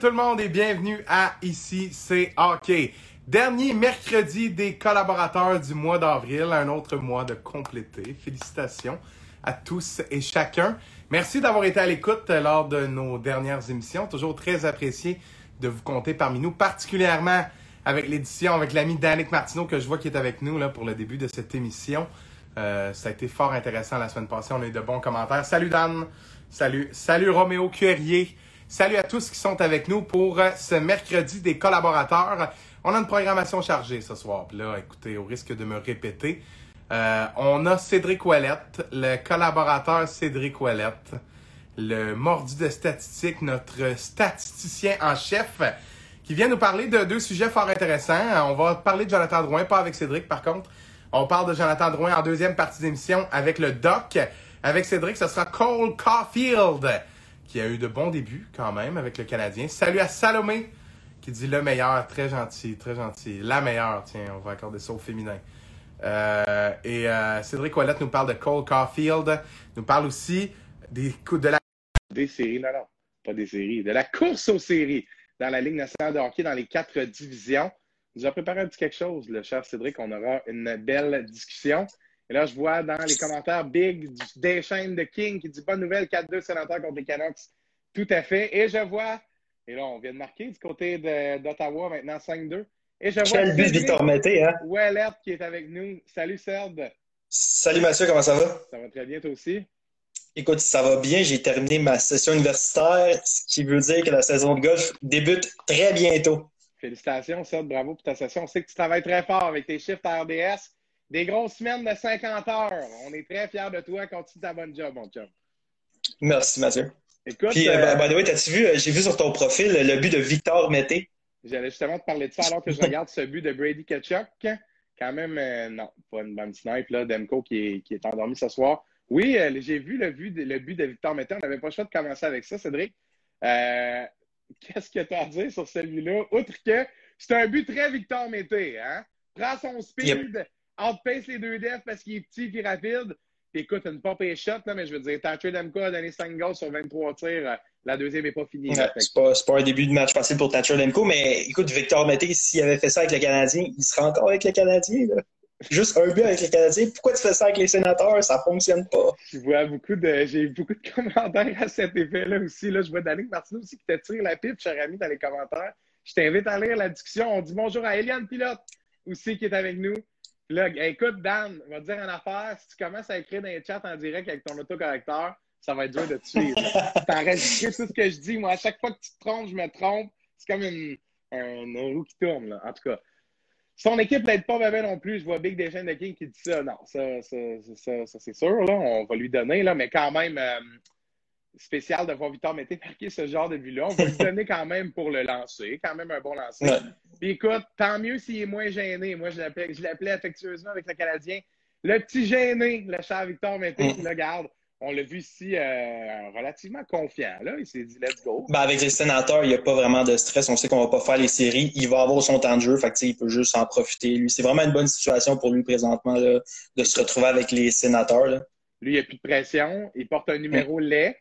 tout le monde et bienvenue à Ici c'est OK. Dernier mercredi des collaborateurs du mois d'avril, un autre mois de complété. Félicitations à tous et chacun. Merci d'avoir été à l'écoute lors de nos dernières émissions. Toujours très apprécié de vous compter parmi nous, particulièrement avec l'édition avec l'ami Danick Martineau que je vois qui est avec nous là, pour le début de cette émission. Euh, ça a été fort intéressant la semaine passée. On a eu de bons commentaires. Salut Dan. Salut. Salut Roméo Cuerrier. Salut à tous qui sont avec nous pour euh, ce mercredi des collaborateurs. On a une programmation chargée ce soir. Là, écoutez, au risque de me répéter, euh, on a Cédric Ouellette, le collaborateur Cédric Ouellette, le mordu de statistique, notre statisticien en chef, qui vient nous parler de deux sujets fort intéressants. On va parler de Jonathan Drouin, pas avec Cédric par contre. On parle de Jonathan Drouin en deuxième partie d'émission avec le Doc. Avec Cédric, ce sera Cole Caulfield qui a eu de bons débuts quand même avec le Canadien. Salut à Salomé qui dit le meilleur, très gentil, très gentil. La meilleure, tiens, on va accorder ça au féminin. Euh, et euh, Cédric Ouellette nous parle de Cole Caulfield, nous parle aussi des coups de la... Des séries, non, non, pas des séries, de la course aux séries dans la Ligue nationale de hockey dans les quatre divisions. Nous a préparé un petit quelque chose, le cher Cédric, on aura une belle discussion. Et là, je vois dans les commentaires Big des chaînes de King qui dit bonne nouvelle, 4-2 sénateurs contre les Canucks. Tout à fait. Et je vois, et là, on vient de marquer du côté d'Ottawa maintenant 5-2. Et je vois. Quel but Victor Mété, hein? Ouellette qui est avec nous. Salut Serge. Salut Mathieu, comment ça va? Ça va très bien, toi aussi? Écoute, ça va bien. J'ai terminé ma session universitaire, ce qui veut dire que la saison de golf débute très bientôt. Félicitations, Serge. Bravo pour ta session. On sait que tu travailles très fort avec tes chiffres à RDS. Des grosses semaines de 50 heures. On est très fiers de toi. Continue ta bonne job, mon chum. Merci, Mathieu. Écoute. Puis, euh, by the way, t'as-tu vu, euh, j'ai vu sur ton profil le but de Victor Mété? J'allais justement te parler de ça alors que je regarde ce but de Brady Ketchuk. Quand même, euh, non, pas une bonne snipe, là, Demko qui est, qui est endormi ce soir. Oui, euh, j'ai vu le, but de, le but de Victor Mété. On n'avait pas le choix de commencer avec ça, Cédric. Qu'est-ce que tu as à dire sur celui-là? Outre que c'est un but très Victor Mété, hein? Prends son speed, outpace les deux defs parce qu'il est petit et rapide. Puis écoute, une pop et shot, là, mais je veux dire, Thatcher Demko a donné 5 goals sur 23 tirs. La deuxième n'est pas finie. Ouais, c'est pas, pas, un début de match facile pour Thatcher Demko, mais écoute, Victor Mété, s'il avait fait ça avec le Canadien, il serait encore avec le Canadien. Là. Juste un but avec le Canadien. Pourquoi tu fais ça avec les sénateurs? Ça fonctionne pas. Je vois beaucoup de. J'ai beaucoup de commentaires à cet effet-là aussi. Là, je vois Danick Martineau aussi qui te tire la pipe, cher ami, dans les commentaires. Je t'invite à lire la discussion. On dit bonjour à Eliane Pilote aussi qui est avec nous. Là, écoute, Dan, on va te dire une affaire. Si tu commences à écrire dans les chats en direct avec ton autocorrecteur, ça va être dur de te suivre. tu enregistres tout ce que je dis. Moi, à chaque fois que tu te trompes, je me trompe. C'est comme une, un, roue qui tourne, là. En tout cas. Son équipe n'aide pas bien non plus. Je vois Big Deschaines de King qui dit ça. Non, ça, ça, ça, ça c'est sûr. Là. On va lui donner, là, mais quand même, euh, spécial de voir Victor Mété marquer ce genre de but-là. On va lui donner quand même pour le lancer. Quand même un bon lancer. Puis écoute, tant mieux s'il est moins gêné. Moi, je l'appelais affectueusement avec le Canadien. Le petit gêné, le cher Victor Mété, qui le garde. On l'a vu ici euh, relativement confiant. Là. Il s'est dit let's go. Ben avec les sénateurs, il n'y a pas vraiment de stress. On sait qu'on ne va pas faire les séries. Il va avoir son temps de jeu. Fait que, il peut juste en profiter. Lui, c'est vraiment une bonne situation pour lui présentement là, de se retrouver avec les sénateurs. Là. Lui, il n'y a plus de pression. Il porte un numéro laid.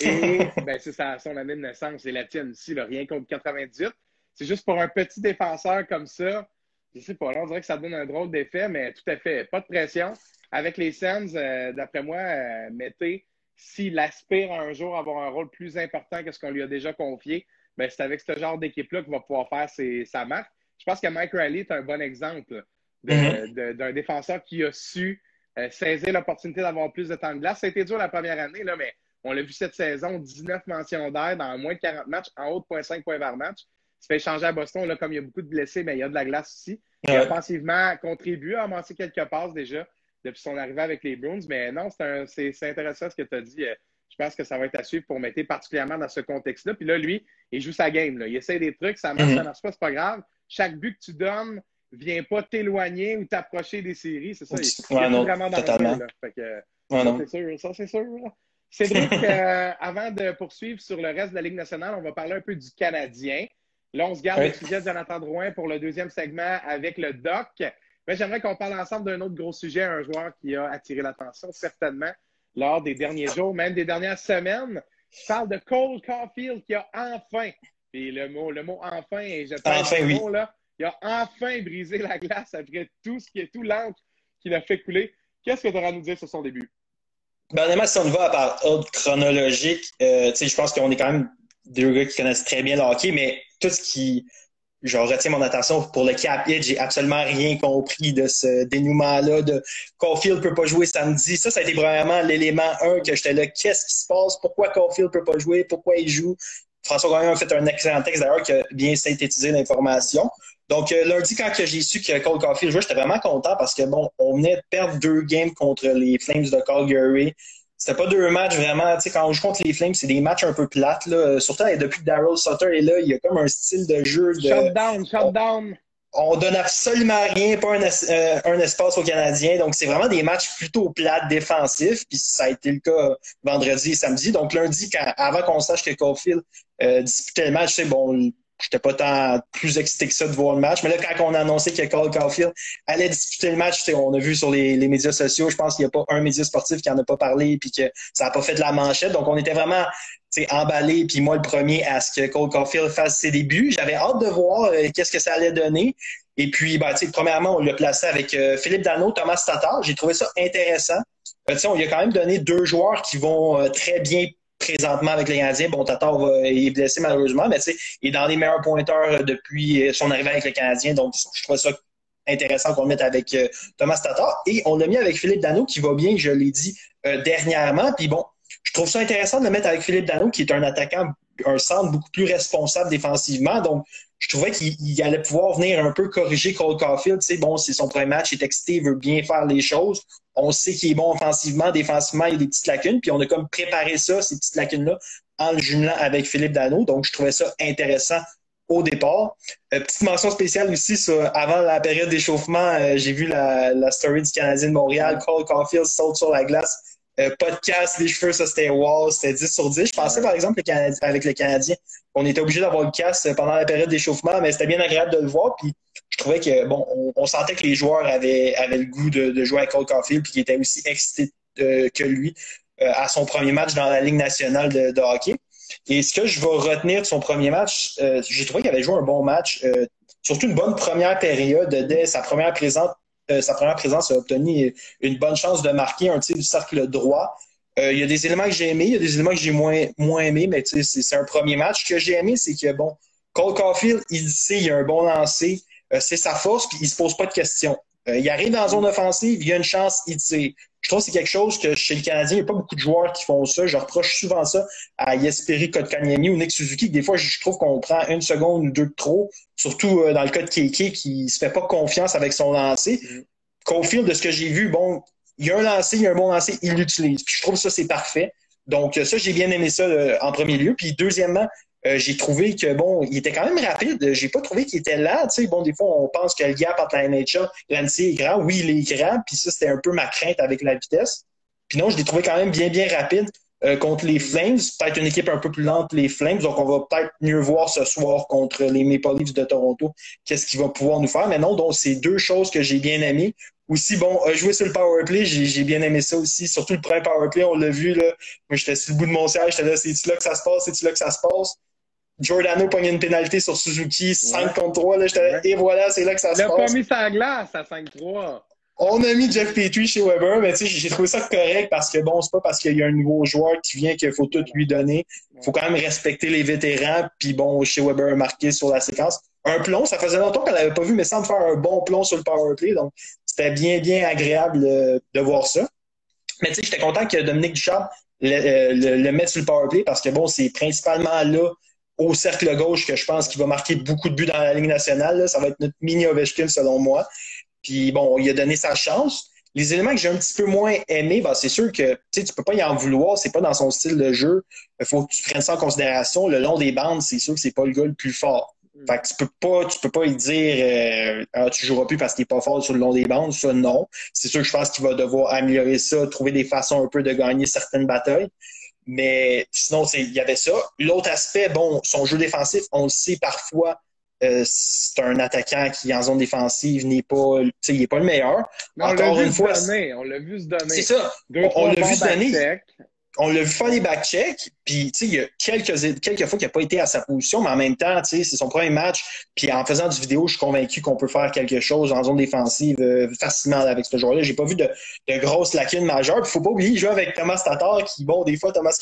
Et ben, c'est son année de naissance, c'est la tienne aussi, là, rien contre 98. C'est juste pour un petit défenseur comme ça, je sais pas, là, on dirait que ça donne un drôle d'effet, mais tout à fait, pas de pression. Avec les Sens, euh, d'après moi, euh, mettez, s'il aspire un jour à avoir un rôle plus important que ce qu'on lui a déjà confié, ben, c'est avec ce genre d'équipe-là qu'il va pouvoir faire ses, sa marque. Je pense que Mike Riley est un bon exemple mm-hmm. d'un défenseur qui a su euh, saisir l'opportunité d'avoir plus de temps de glace. Ça a été dur la première année, là, mais on l'a vu cette saison, 19 mentions d'air dans moins de 40 matchs, en haut de 0.5 points par match. Il se fait changer à Boston, là, comme il y a beaucoup de blessés, mais il y a de la glace aussi. Il a offensivement contribué à amasser quelques passes déjà depuis son arrivée avec les Bruins. Mais non, c'est intéressant ce que tu as dit. Euh, je pense que ça va être à suivre pour Mété, particulièrement dans ce contexte-là. Puis là, lui, il joue sa game. Là. Il essaie des trucs, ça marche, ça mhm. marche pas, c'est pas grave. Chaque but que tu donnes vient pas t'éloigner ou t'approcher des séries. C'est ça. Il, ouais, non, vraiment dans totalement. Le fait que, ça, c'est sûr. Ça, c'est sûr. Cédric, euh, avant de poursuivre sur le reste de la Ligue nationale, on va parler un peu du Canadien. Là, on se garde le sujet de Jonathan Drouin pour le deuxième segment avec le Doc. Mais j'aimerais qu'on parle ensemble d'un autre gros sujet, un joueur qui a attiré l'attention certainement lors des derniers jours, même des dernières semaines. Je parle de Cole Caulfield qui a enfin Puis le mot, le mot enfin, et je enfin, le oui. mot, là, il a enfin brisé la glace après tout ce qui est tout l'encre qu'il a fait couler. Qu'est-ce que tu auras à nous dire sur son début? Honnêtement, si on va par ordre chronologique, euh, je pense qu'on est quand même deux gars qui connaissent très bien le hockey, mais tout ce qui genre retient mon attention pour le cap hit, j'ai absolument rien compris de ce dénouement-là de Caulfield peut pas jouer samedi. Ça, ça a été vraiment l'élément un que j'étais là. Qu'est-ce qui se passe? Pourquoi Caulfield peut pas jouer? Pourquoi il joue? François Gagnon a fait un excellent texte d'ailleurs qui a bien synthétisé l'information. Donc, euh, lundi, quand j'ai su que Cole Caulfield jouait, j'étais vraiment content parce que, bon, on venait de perdre deux games contre les Flames de Calgary. C'était pas deux matchs vraiment, tu sais, quand on joue contre les Flames, c'est des matchs un peu plates, là. Surtout depuis que Daryl Sutter est là, il y a comme un style de jeu de. Shutdown, shutdown. On, on donne absolument rien, pas un, euh, un espace aux Canadiens. Donc, c'est vraiment des matchs plutôt plates, défensifs. Puis ça a été le cas vendredi et samedi. Donc, lundi, quand, avant qu'on sache que Caulfield euh, disputait le match, sais, bon, J'étais pas tant plus excité que ça de voir le match. Mais là, quand on a annoncé que Cole Caulfield allait disputer le match, on a vu sur les, les médias sociaux, je pense qu'il n'y a pas un média sportif qui en a pas parlé puis que ça n'a pas fait de la manchette. Donc, on était vraiment emballé, puis moi le premier à ce que Cole Caulfield fasse ses débuts. J'avais hâte de voir euh, qu'est-ce que ça allait donner. Et puis, ben, premièrement, on l'a placé avec euh, Philippe Dano, Thomas Tatar. J'ai trouvé ça intéressant. Euh, on lui a quand même donné deux joueurs qui vont euh, très bien présentement avec les Canadiens. Bon, Tatar est blessé malheureusement, mais il est dans les meilleurs pointeurs depuis son arrivée avec les Canadiens. Donc, je trouve ça intéressant qu'on le mette avec Thomas Tatar. Et on l'a mis avec Philippe Dano, qui va bien, je l'ai dit dernièrement. Puis bon, je trouve ça intéressant de le mettre avec Philippe Dano, qui est un attaquant, un centre beaucoup plus responsable défensivement. Donc, je trouvais qu'il allait pouvoir venir un peu corriger Cole Caulfield. Tu sais, bon, c'est son premier match, il est excité, il veut bien faire les choses. On sait qu'il est bon offensivement, défensivement, il y a des petites lacunes. Puis on a comme préparé ça, ces petites lacunes-là, en le jumelant avec Philippe Dano. Donc, je trouvais ça intéressant au départ. Euh, petite mention spéciale aussi, sur, avant la période d'échauffement, euh, j'ai vu la, la, story du Canadien de Montréal. Cole Caulfield saute sur la glace. Euh, podcast, les cheveux, ça c'était wow, c'était 10 sur 10. Je pensais par exemple avec les Canadiens, on était obligé d'avoir le casse pendant la période d'échauffement, mais c'était bien agréable de le voir. Puis je trouvais que bon, on, on sentait que les joueurs avaient, avaient le goût de, de jouer avec Cole Caulfield, puis qu'ils étaient aussi excités euh, que lui euh, à son premier match dans la Ligue nationale de, de, hockey. Et ce que je vais retenir de son premier match, euh, j'ai trouvé qu'il avait joué un bon match, euh, surtout une bonne première période dès sa première présence euh, sa première présence a obtenu une bonne chance de marquer un tir du cercle droit. Euh, il y a des éléments que j'ai aimés, il y a des éléments que j'ai moins, moins aimés, mais c'est un premier match. Ce que j'ai aimé, c'est que, bon, Cole Caulfield, il sait, il a un bon lancer, euh, c'est sa force, puis il se pose pas de questions. Il arrive dans la zone offensive, il a une chance, il tire. Je trouve que c'est quelque chose que chez le Canadien, il n'y a pas beaucoup de joueurs qui font ça. Je reproche souvent ça à Yesperi Kotkaniemi ou Nick Suzuki, que des fois, je trouve qu'on prend une seconde ou deux de trop, surtout euh, dans le cas de Keke qui se fait pas confiance avec son lancer. Mm. Caulfield, de ce que j'ai vu, bon, il y a un lancer, il y a un bon lancer, il l'utilise. Puis je trouve ça, c'est parfait. Donc, ça, j'ai bien aimé ça euh, en premier lieu. Puis deuxièmement, euh, j'ai trouvé que bon, il était quand même rapide. J'ai pas trouvé qu'il était lent. Tu sais, bon, des fois, on pense que le gap entre la NHL, l'ANSI est grand. Oui, il est grand. Puis ça, c'était un peu ma crainte avec la vitesse. Puis non, je l'ai trouvé quand même bien, bien rapide euh, contre les Flames. Peut-être une équipe un peu plus lente, les Flames. Donc, on va peut-être mieux voir ce soir contre les Maple Leafs de Toronto qu'est-ce qu'il va pouvoir nous faire. Mais non, donc, c'est deux choses que j'ai bien aimées. Aussi, bon, jouer sur le powerplay, j'ai bien aimé ça aussi. Surtout le premier powerplay, on l'a vu, là. Moi, j'étais sur le bout de mon siège, j'étais là, c'est-tu là que ça se passe, c'est-tu là que ça se passe? Giordano pogne une pénalité sur Suzuki, 5 ouais. contre 3, là, ouais. et voilà, c'est là que ça se passe. Il a pas mis sa glace à 5-3. On a mis Jeff Petrie chez Weber, mais tu sais, j'ai trouvé ça correct parce que bon, c'est pas parce qu'il y a un nouveau joueur qui vient qu'il faut tout lui donner. Il faut quand même respecter les vétérans, puis bon, chez Weber a marqué sur la séquence. Un plomb, ça faisait longtemps qu'on l'avait pas vu, mais sans faire un bon plomb sur le powerplay, donc c'était bien, bien agréable de voir ça. Mais tu sais, j'étais content que Dominique Duchamp le, le, le mette sur le powerplay parce que bon, c'est principalement là au cercle gauche que je pense qu'il va marquer beaucoup de buts dans la Ligue nationale. Là. Ça va être notre mini Ovechkin selon moi. Puis bon, il a donné sa chance. Les éléments que j'ai un petit peu moins aimés, ben, c'est sûr que tu peux pas y en vouloir, c'est pas dans son style de jeu. Il faut que tu prennes ça en considération. Le long des bandes, c'est sûr que c'est pas le gars le plus fort. Mm. Fait que tu peux pas, tu peux pas lui dire euh, ah, tu joueras plus parce qu'il est pas fort sur le long des bandes, ça non. C'est sûr que je pense qu'il va devoir améliorer ça, trouver des façons un peu de gagner certaines batailles. Mais sinon, il y avait ça. L'autre aspect, bon, son jeu défensif, on le sait parfois, euh, c'est un attaquant qui, en zone défensive, n'est pas, il n'est pas le meilleur. Mais Encore une fois. Donner, on l'a vu se donner. C'est ça. Deux, on l'a vu se donner. On l'a vu faire les back-checks, puis il y a quelques, quelques fois qu'il n'a pas été à sa position, mais en même temps, c'est son premier match, puis en faisant du vidéo, je suis convaincu qu'on peut faire quelque chose en zone défensive euh, facilement avec ce joueur-là. J'ai pas vu de, de grosses lacunes majeures. Il faut pas oublier, il joue avec Thomas Tatar, qui, bon, des fois, Thomas,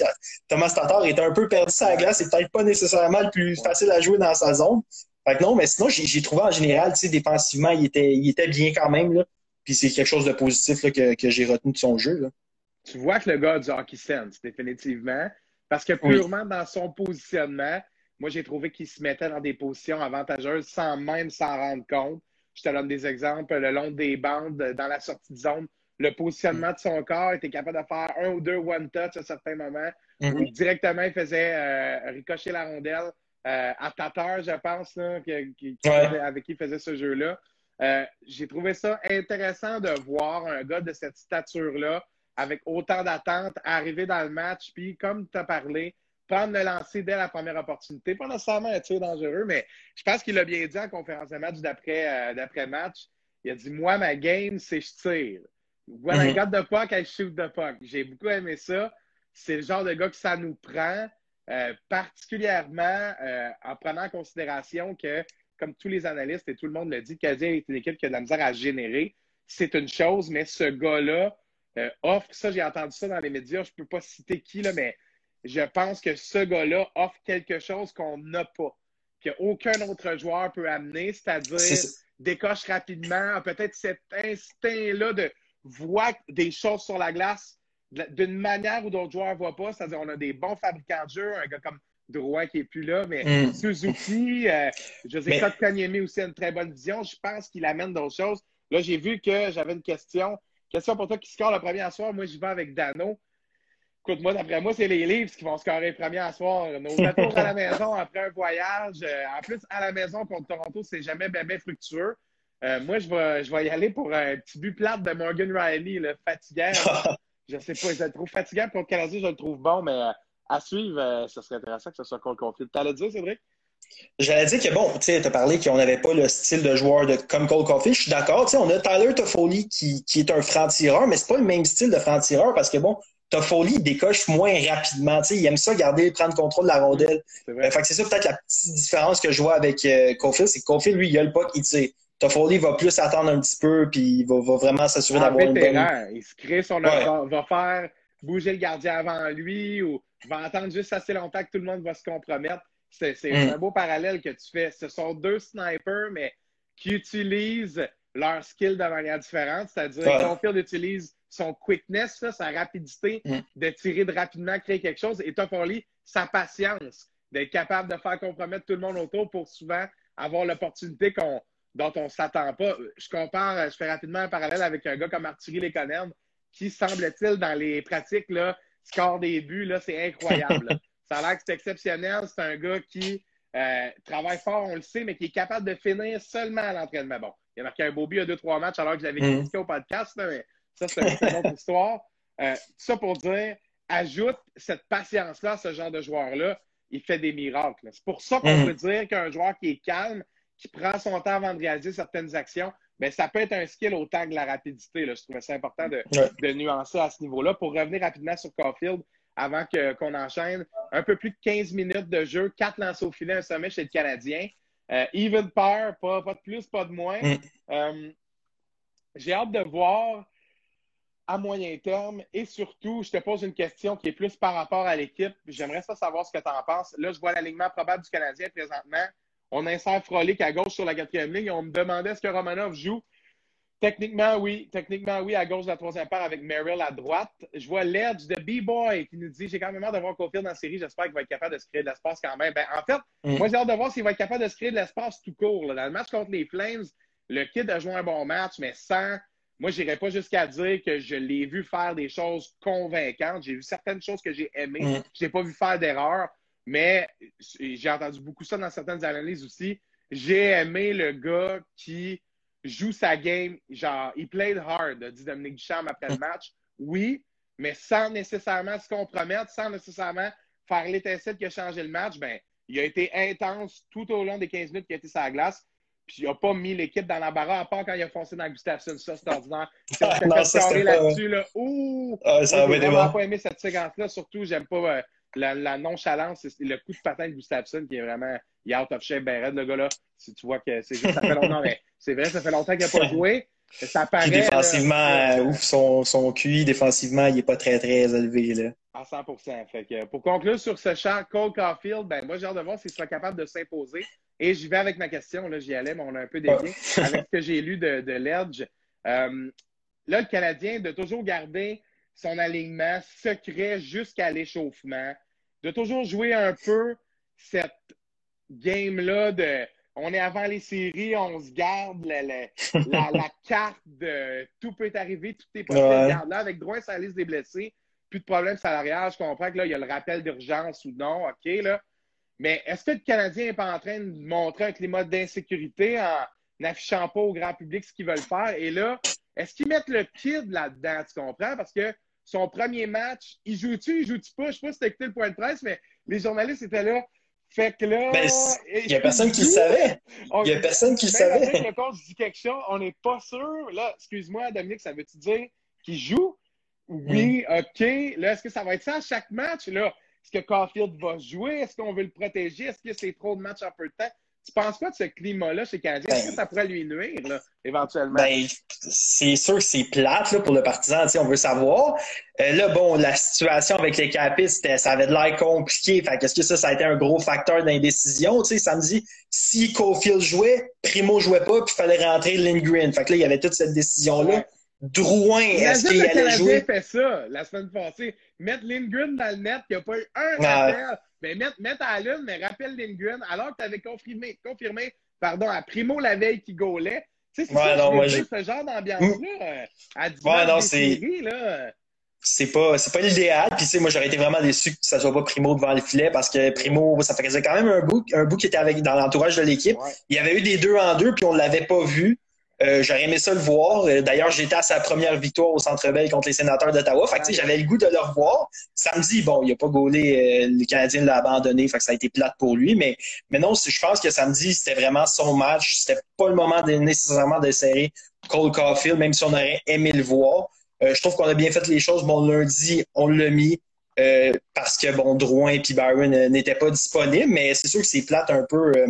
Thomas Tatar est un peu perdu sa glace, c'est peut-être pas nécessairement le plus facile à jouer dans sa zone. Fait que non, mais sinon, j'ai trouvé en général, défensivement, il était, il était bien quand même, là. Puis c'est quelque chose de positif que, que j'ai retenu de son jeu. Là tu vois que le gars a du hockey sense, définitivement. Parce que purement dans son positionnement, moi, j'ai trouvé qu'il se mettait dans des positions avantageuses sans même s'en rendre compte. Je te donne des exemples. Le long des bandes, dans la sortie de zone, le positionnement de son corps était capable de faire un ou deux one-touch à certains moments où mhm. directement il faisait euh, ricocher la rondelle euh, à Tatar, je pense, avec qui il faisait ce jeu-là. Euh, j'ai trouvé ça intéressant de voir un gars de cette stature-là avec autant d'attentes, arriver dans le match, puis comme tu as parlé, prendre le lancer dès la première opportunité. Pas nécessairement un tir dangereux, mais je pense qu'il l'a bien dit en conférence de match d'après euh, match. Il a dit Moi, ma game, c'est je tire. Voilà, un gars de puck, I shoot the puck. J'ai beaucoup aimé ça. C'est le genre de gars que ça nous prend, euh, particulièrement euh, en prenant en considération que, comme tous les analystes et tout le monde le dit, Canadien est une équipe qui a de la misère à générer. C'est une chose, mais ce gars-là, euh, offre, ça j'ai entendu ça dans les médias, je ne peux pas citer qui, là, mais je pense que ce gars-là offre quelque chose qu'on n'a pas, qu'aucun autre joueur peut amener, c'est-à-dire décoche rapidement, peut-être cet instinct-là de voir des choses sur la glace d'une manière où d'autres joueurs ne voient pas, c'est-à-dire on a des bons fabricants de jeux, un gars comme Drouin qui n'est plus là, mais mm. Suzuki, euh, José mais... aussi a une très bonne vision, je pense qu'il amène d'autres choses. Là, j'ai vu que j'avais une question Question pour toi qui score le premier à soir. Moi, j'y vais avec Dano. Écoute, moi, d'après moi, c'est les livres qui vont scorer le premier à soir. Nos retours à la maison après un voyage. Euh, en plus, à la maison contre Toronto, c'est jamais bien, fructueux. Euh, moi, je vais, je vais y aller pour un petit but plate de Morgan Riley, le fatigant. je sais pas, je le trouve fatigant. Pour le Canadien, je le trouve bon, mais euh, à suivre, ce serait intéressant que ce soit contre le Tu allais dire, Cédric? J'allais dire que bon, tu sais, as parlé qu'on n'avait pas le style de joueur de, comme Cole Coffee. Je suis d'accord. Tu sais, on a Tyler Toffoli qui, qui est un franc-tireur, mais c'est pas le même style de franc-tireur parce que bon, Toffoli décoche moins rapidement. Tu sais, il aime ça garder, prendre contrôle de la rondelle. Euh, fait que c'est ça peut-être la petite différence que je vois avec euh, c'est que Cofield, lui, il a le il tire. Toffoli va plus attendre un petit peu, puis il va, vraiment s'assurer d'avoir une bonne... Il se crée son va, va faire bouger le gardien avant lui ou va attendre juste assez longtemps que tout le monde va se compromettre. C'est mm. un beau parallèle que tu fais. Ce sont deux snipers, mais qui utilisent leur skill de manière différente. C'est-à-dire que Caulfield utilise son quickness, sa rapidité mm. de tirer de rapidement, créer quelque chose. Et Toffoli, sa patience d'être capable de faire compromettre tout le monde autour pour souvent avoir l'opportunité dont on ne s'attend pas. Je compare, je fais rapidement un parallèle avec un gars comme Arthurie Lekonen, qui semble-t-il, dans les pratiques, là, score des buts, là, c'est incroyable. Ça a l'air que c'est exceptionnel. C'est un gars qui euh, travaille fort, on le sait, mais qui est capable de finir seulement à l'entraînement. Bon, il a marqué un beau but à deux, trois matchs alors que je l'avais mm. critiqué au podcast, mais ça, c'est une autre histoire. Euh, ça pour dire, ajoute cette patience-là à ce genre de joueur-là, il fait des miracles. C'est pour ça qu'on mm. peut dire qu'un joueur qui est calme, qui prend son temps avant de réaliser certaines actions, mais ben, ça peut être un skill autant que la rapidité. Là. Je trouvais ça important de, de nuancer à ce niveau-là. Pour revenir rapidement sur Caulfield, avant qu'on enchaîne. Un peu plus de 15 minutes de jeu, 4 lancers au filet, un sommet chez le Canadien. Euh, even par, pas, de plus, pas de moins. Mm. Euh, j'ai hâte de voir à moyen terme et surtout, je te pose une question qui est plus par rapport à l'équipe. J'aimerais ça savoir ce que tu en penses. Là, je vois l'alignement probable du Canadien présentement. On insère Frolic à gauche sur la quatrième ligne. On me demandait est-ce que Romanov joue. Techniquement, oui. Techniquement, oui, à gauche de la troisième part avec Merrill à droite. Je vois Ledge de B-Boy qui nous dit J'ai quand même hâte de voir Cofield dans la série. J'espère qu'il va être capable de se créer de l'espace quand même. Ben, en fait, mm. moi, j'ai hâte de voir s'il va être capable de se créer de l'espace tout court. Dans le match contre les Flames, le kid a joué un bon match, mais sans. Moi, je n'irai pas jusqu'à dire que je l'ai vu faire des choses convaincantes. J'ai vu certaines choses que j'ai aimées. Mm. Je n'ai pas vu faire d'erreur, mais j'ai entendu beaucoup ça dans certaines analyses aussi. J'ai aimé le gars qui joue sa game, genre, il played hard, dit Dominique Duchamp après le match. Oui, mais sans nécessairement se compromettre, sans nécessairement faire l'étincelle qui a changé le match, ben, il a été intense tout au long des 15 minutes qu'il a été sur la glace. puis il n'a pas mis l'équipe dans l'embarras, à part quand il a foncé dans Gustafsson. Ça, c'est ordinaire. Ah, non, ça, c'était pas... là-dessus, là. Ouh! Ah, ça j'ai vraiment pas aimé cette séquence-là. Surtout, j'aime pas euh, la, la, nonchalance. Le coup de patin de Gustafsson qui est vraiment... Il est out of shape, ben raide, le gars-là. Si tu vois que c'est juste... Ça fait longtemps, mais c'est vrai, ça fait longtemps qu'il n'a pas joué. Ça paraît, Puis défensivement, là, ouf, son, son QI, défensivement, il n'est pas très, très élevé. Là. À 100 fait que, Pour conclure sur ce champ, Cole Caulfield, ben, moi, j'ai hâte de voir s'il sera capable de s'imposer. Et j'y vais avec ma question. Là, j'y allais, mais on a un peu dévié avec ce que j'ai lu de, de Ledge. Euh, là, le Canadien, de toujours garder son alignement secret jusqu'à l'échauffement, de toujours jouer un peu cette game-là de on est avant les séries, on se garde la, la, la, la carte de tout peut arriver, tout est possible. Ouais. Garde là, avec droit à sa liste des blessés, plus de problème salarial. Je comprends que là, il y a le rappel d'urgence ou non, OK, là. Mais est-ce que le Canadien n'est pas en train de montrer un climat d'insécurité en n'affichant pas au grand public ce qu'ils veulent faire? Et là, est-ce qu'ils mettent le kid là-dedans, tu comprends? Parce que son premier match, il joue-tu, il joue-tu pas? Je sais pas si t'as écouté le point de presse, mais les journalistes étaient là. Fait que là. Ben, il n'y a personne qui le savait. Il n'y a personne qui le savait. Le coach dit quelque chose, on n'est pas sûr. Là, excuse-moi, Dominique, ça veut-tu dire qu'il joue? Oui, Mm. OK. Là, est-ce que ça va être ça à chaque match? Là, est-ce que Caulfield va jouer? Est-ce qu'on veut le protéger? Est-ce que c'est trop de matchs en peu de temps? Tu penses quoi de ce climat-là chez Canadien? Est-ce Ben- que ça pourrait lui nuire, là, éventuellement? Ben, c'est sûr que c'est plate là, pour le partisan, on veut savoir. Euh, là, bon, la situation avec les capistes, ça avait de l'air compliqué. Fait qu'est-ce que ça, ça a été un gros facteur d'indécision? Tu sais, samedi, si Caulfield jouait, Primo jouait pas, puis il fallait rentrer Lindgren. Fait que là, il y avait toute cette décision-là. Drouin, est-ce qu'il allait jouer? fait ça la semaine passée. Mettre Lindgren dans le net, qui n'a pas eu un rappel. Mais mettre à la lune, mais rappelle Lindgren, alors que tu avais confirmé, confirmé pardon, à Primo la veille qui gaulait. Tu sais, c'est Ouais, ça, non, moi, ce genre d'ambiance-là, euh, à 10 Ouais, non, c'est- c'est pas c'est pas l'idéal puis tu sais moi j'aurais été vraiment déçu que ça soit pas Primo devant le filet parce que Primo ça faisait quand même un bout un bout qui était avec dans l'entourage de l'équipe Ouais. il y avait eu des deux en deux puis on l'avait pas vu Euh, j'aurais aimé ça le voir. Euh, d'ailleurs j'étais à sa première victoire au Centre Bell contre les sénateurs d'Ottawa. Fait que tu sais j'avais le goût de le revoir. Samedi bon il a pas gaulé euh, le Canadien l'a abandonné fait que ça a été plate pour lui. Mais mais non je pense que samedi c'était vraiment son match. C'était pas le moment de, nécessairement de serrer Cole Caulfield même si on aurait aimé le voir. Euh, je trouve qu'on a bien fait les choses. Bon, lundi, on l'a mis euh, parce que bon, Drouin et Byron euh, n'étaient pas disponibles, mais c'est sûr que c'est plate un peu euh,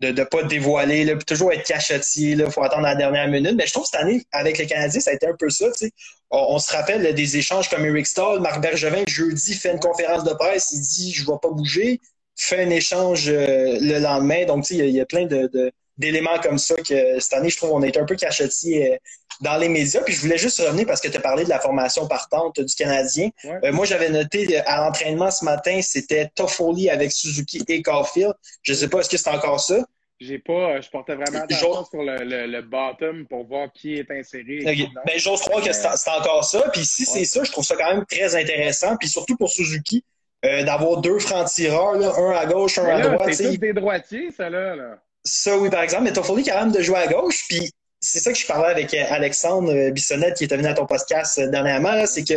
de ne pas dévoiler, là, puis toujours être cachetier, il faut attendre la dernière minute. Mais je trouve que cette année, avec les Canadiens, ça a été un peu ça. tu sais. On, on se rappelle là, des échanges comme Eric Stahl, Marc Bergevin, jeudi, fait une conférence de presse, il dit Je ne vais pas bouger, fait un échange euh, le lendemain. Donc, il y, y a plein de. de- d'éléments comme ça que cette année, je trouve a été un peu cachetier euh, dans les médias. Puis je voulais juste revenir parce que tu as parlé de la formation partante du Canadien. Ouais. Euh, moi, j'avais noté euh, à l'entraînement ce matin, c'était Toffoli avec Suzuki et Caulfield. Je sais pas, est-ce que c'est encore ça? J'ai pas, euh, je portais vraiment attention sur le, le, le bottom pour voir qui est inséré. et Ok. qui non. Ben, j'ose croire que c'est c'est encore ça. Puis si c'est ça, je trouve ça quand même très intéressant. Puis surtout pour Suzuki, euh, d'avoir deux francs-tireurs, là, un à gauche, un à droite. c'est tous des droitiers, ça, là. là. Ça, oui, par exemple. Mais Toffoli, quand même, de jouer à gauche. Puis c'est ça que je parlais avec euh, Alexandre euh, Bissonnette, qui était venu à ton podcast euh, dernièrement, c'est que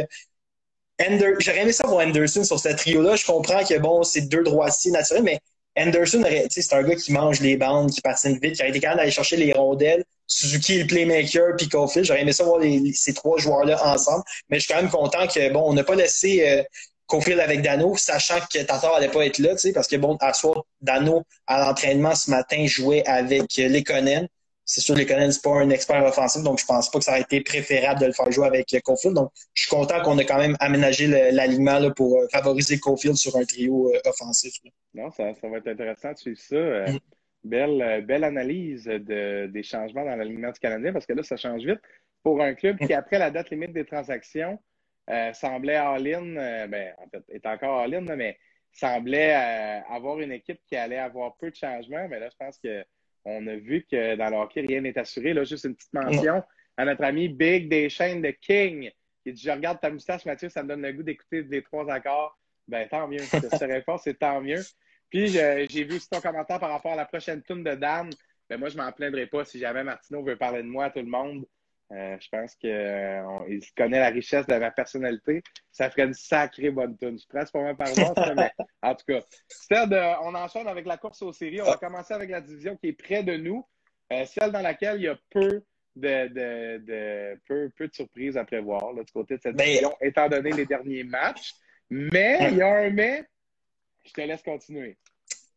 j'aurais aimé ça voir Anderson sur ce trio-là. Je comprends que, bon, c'est deux droitiers naturels, mais Anderson, c'est un gars qui mange les bandes, qui patine vite, qui a été capable d'aller chercher les rondelles. Suzuki le playmaker, puis Caulfield. J'aurais aimé ça voir ces trois joueurs-là ensemble. Mais je suis quand même content que, bon, on n'a pas laissé euh, avec Dano, sachant que Tatar allait pas être là, tu sais, parce que, bon, à soir, Dano, à l'entraînement ce matin, jouait avec euh, Lekonen. C'est sûr, Lekonen, c'est pas un expert offensif, donc je pense pas que ça aurait été préférable de le faire jouer avec Caulfield. Donc, je suis content qu'on ait quand même aménagé l'alignement pour euh, favoriser Caulfield sur un trio euh, offensif. là. Non, ça, ça va être intéressant de suivre ça. Euh, Mm. belle, belle analyse de, des changements dans l'alignement du Canadien parce que là, ça change vite. Pour un club qui, après la date limite des transactions, euh, semblait all-in, ben, en fait, est encore all-in, mais semblait avoir une équipe qui allait avoir peu de changements. Mais là, je pense que on a vu que dans le hockey, rien n'est assuré. Là, juste une petite mention à notre ami Big des chaînes de King. Il dit Je regarde ta moustache, Mathieu, ça me donne le goût d'écouter les trois accords. Ben, tant mieux. Je te réponse, c'est tant mieux. Puis j'ai vu aussi ton commentaire par rapport à la prochaine tune de Dan. Ben, moi, je m'en plaindrai pas si jamais Martineau veut parler de moi à tout le monde. Euh, je pense qu'il connaît la richesse de ma personnalité. Ça ferait une sacrée bonne tune. Je presque pas mal par voir, ça, mais en tout cas. Stade, euh, on enchaîne avec la course aux séries. On va commencer avec la division qui est près de nous. celle dans laquelle il y a peu de, de, de peu, peu, de surprises à prévoir là, du côté de cette division, étant donné les derniers matchs. Mais il y a un mais, je te laisse continuer.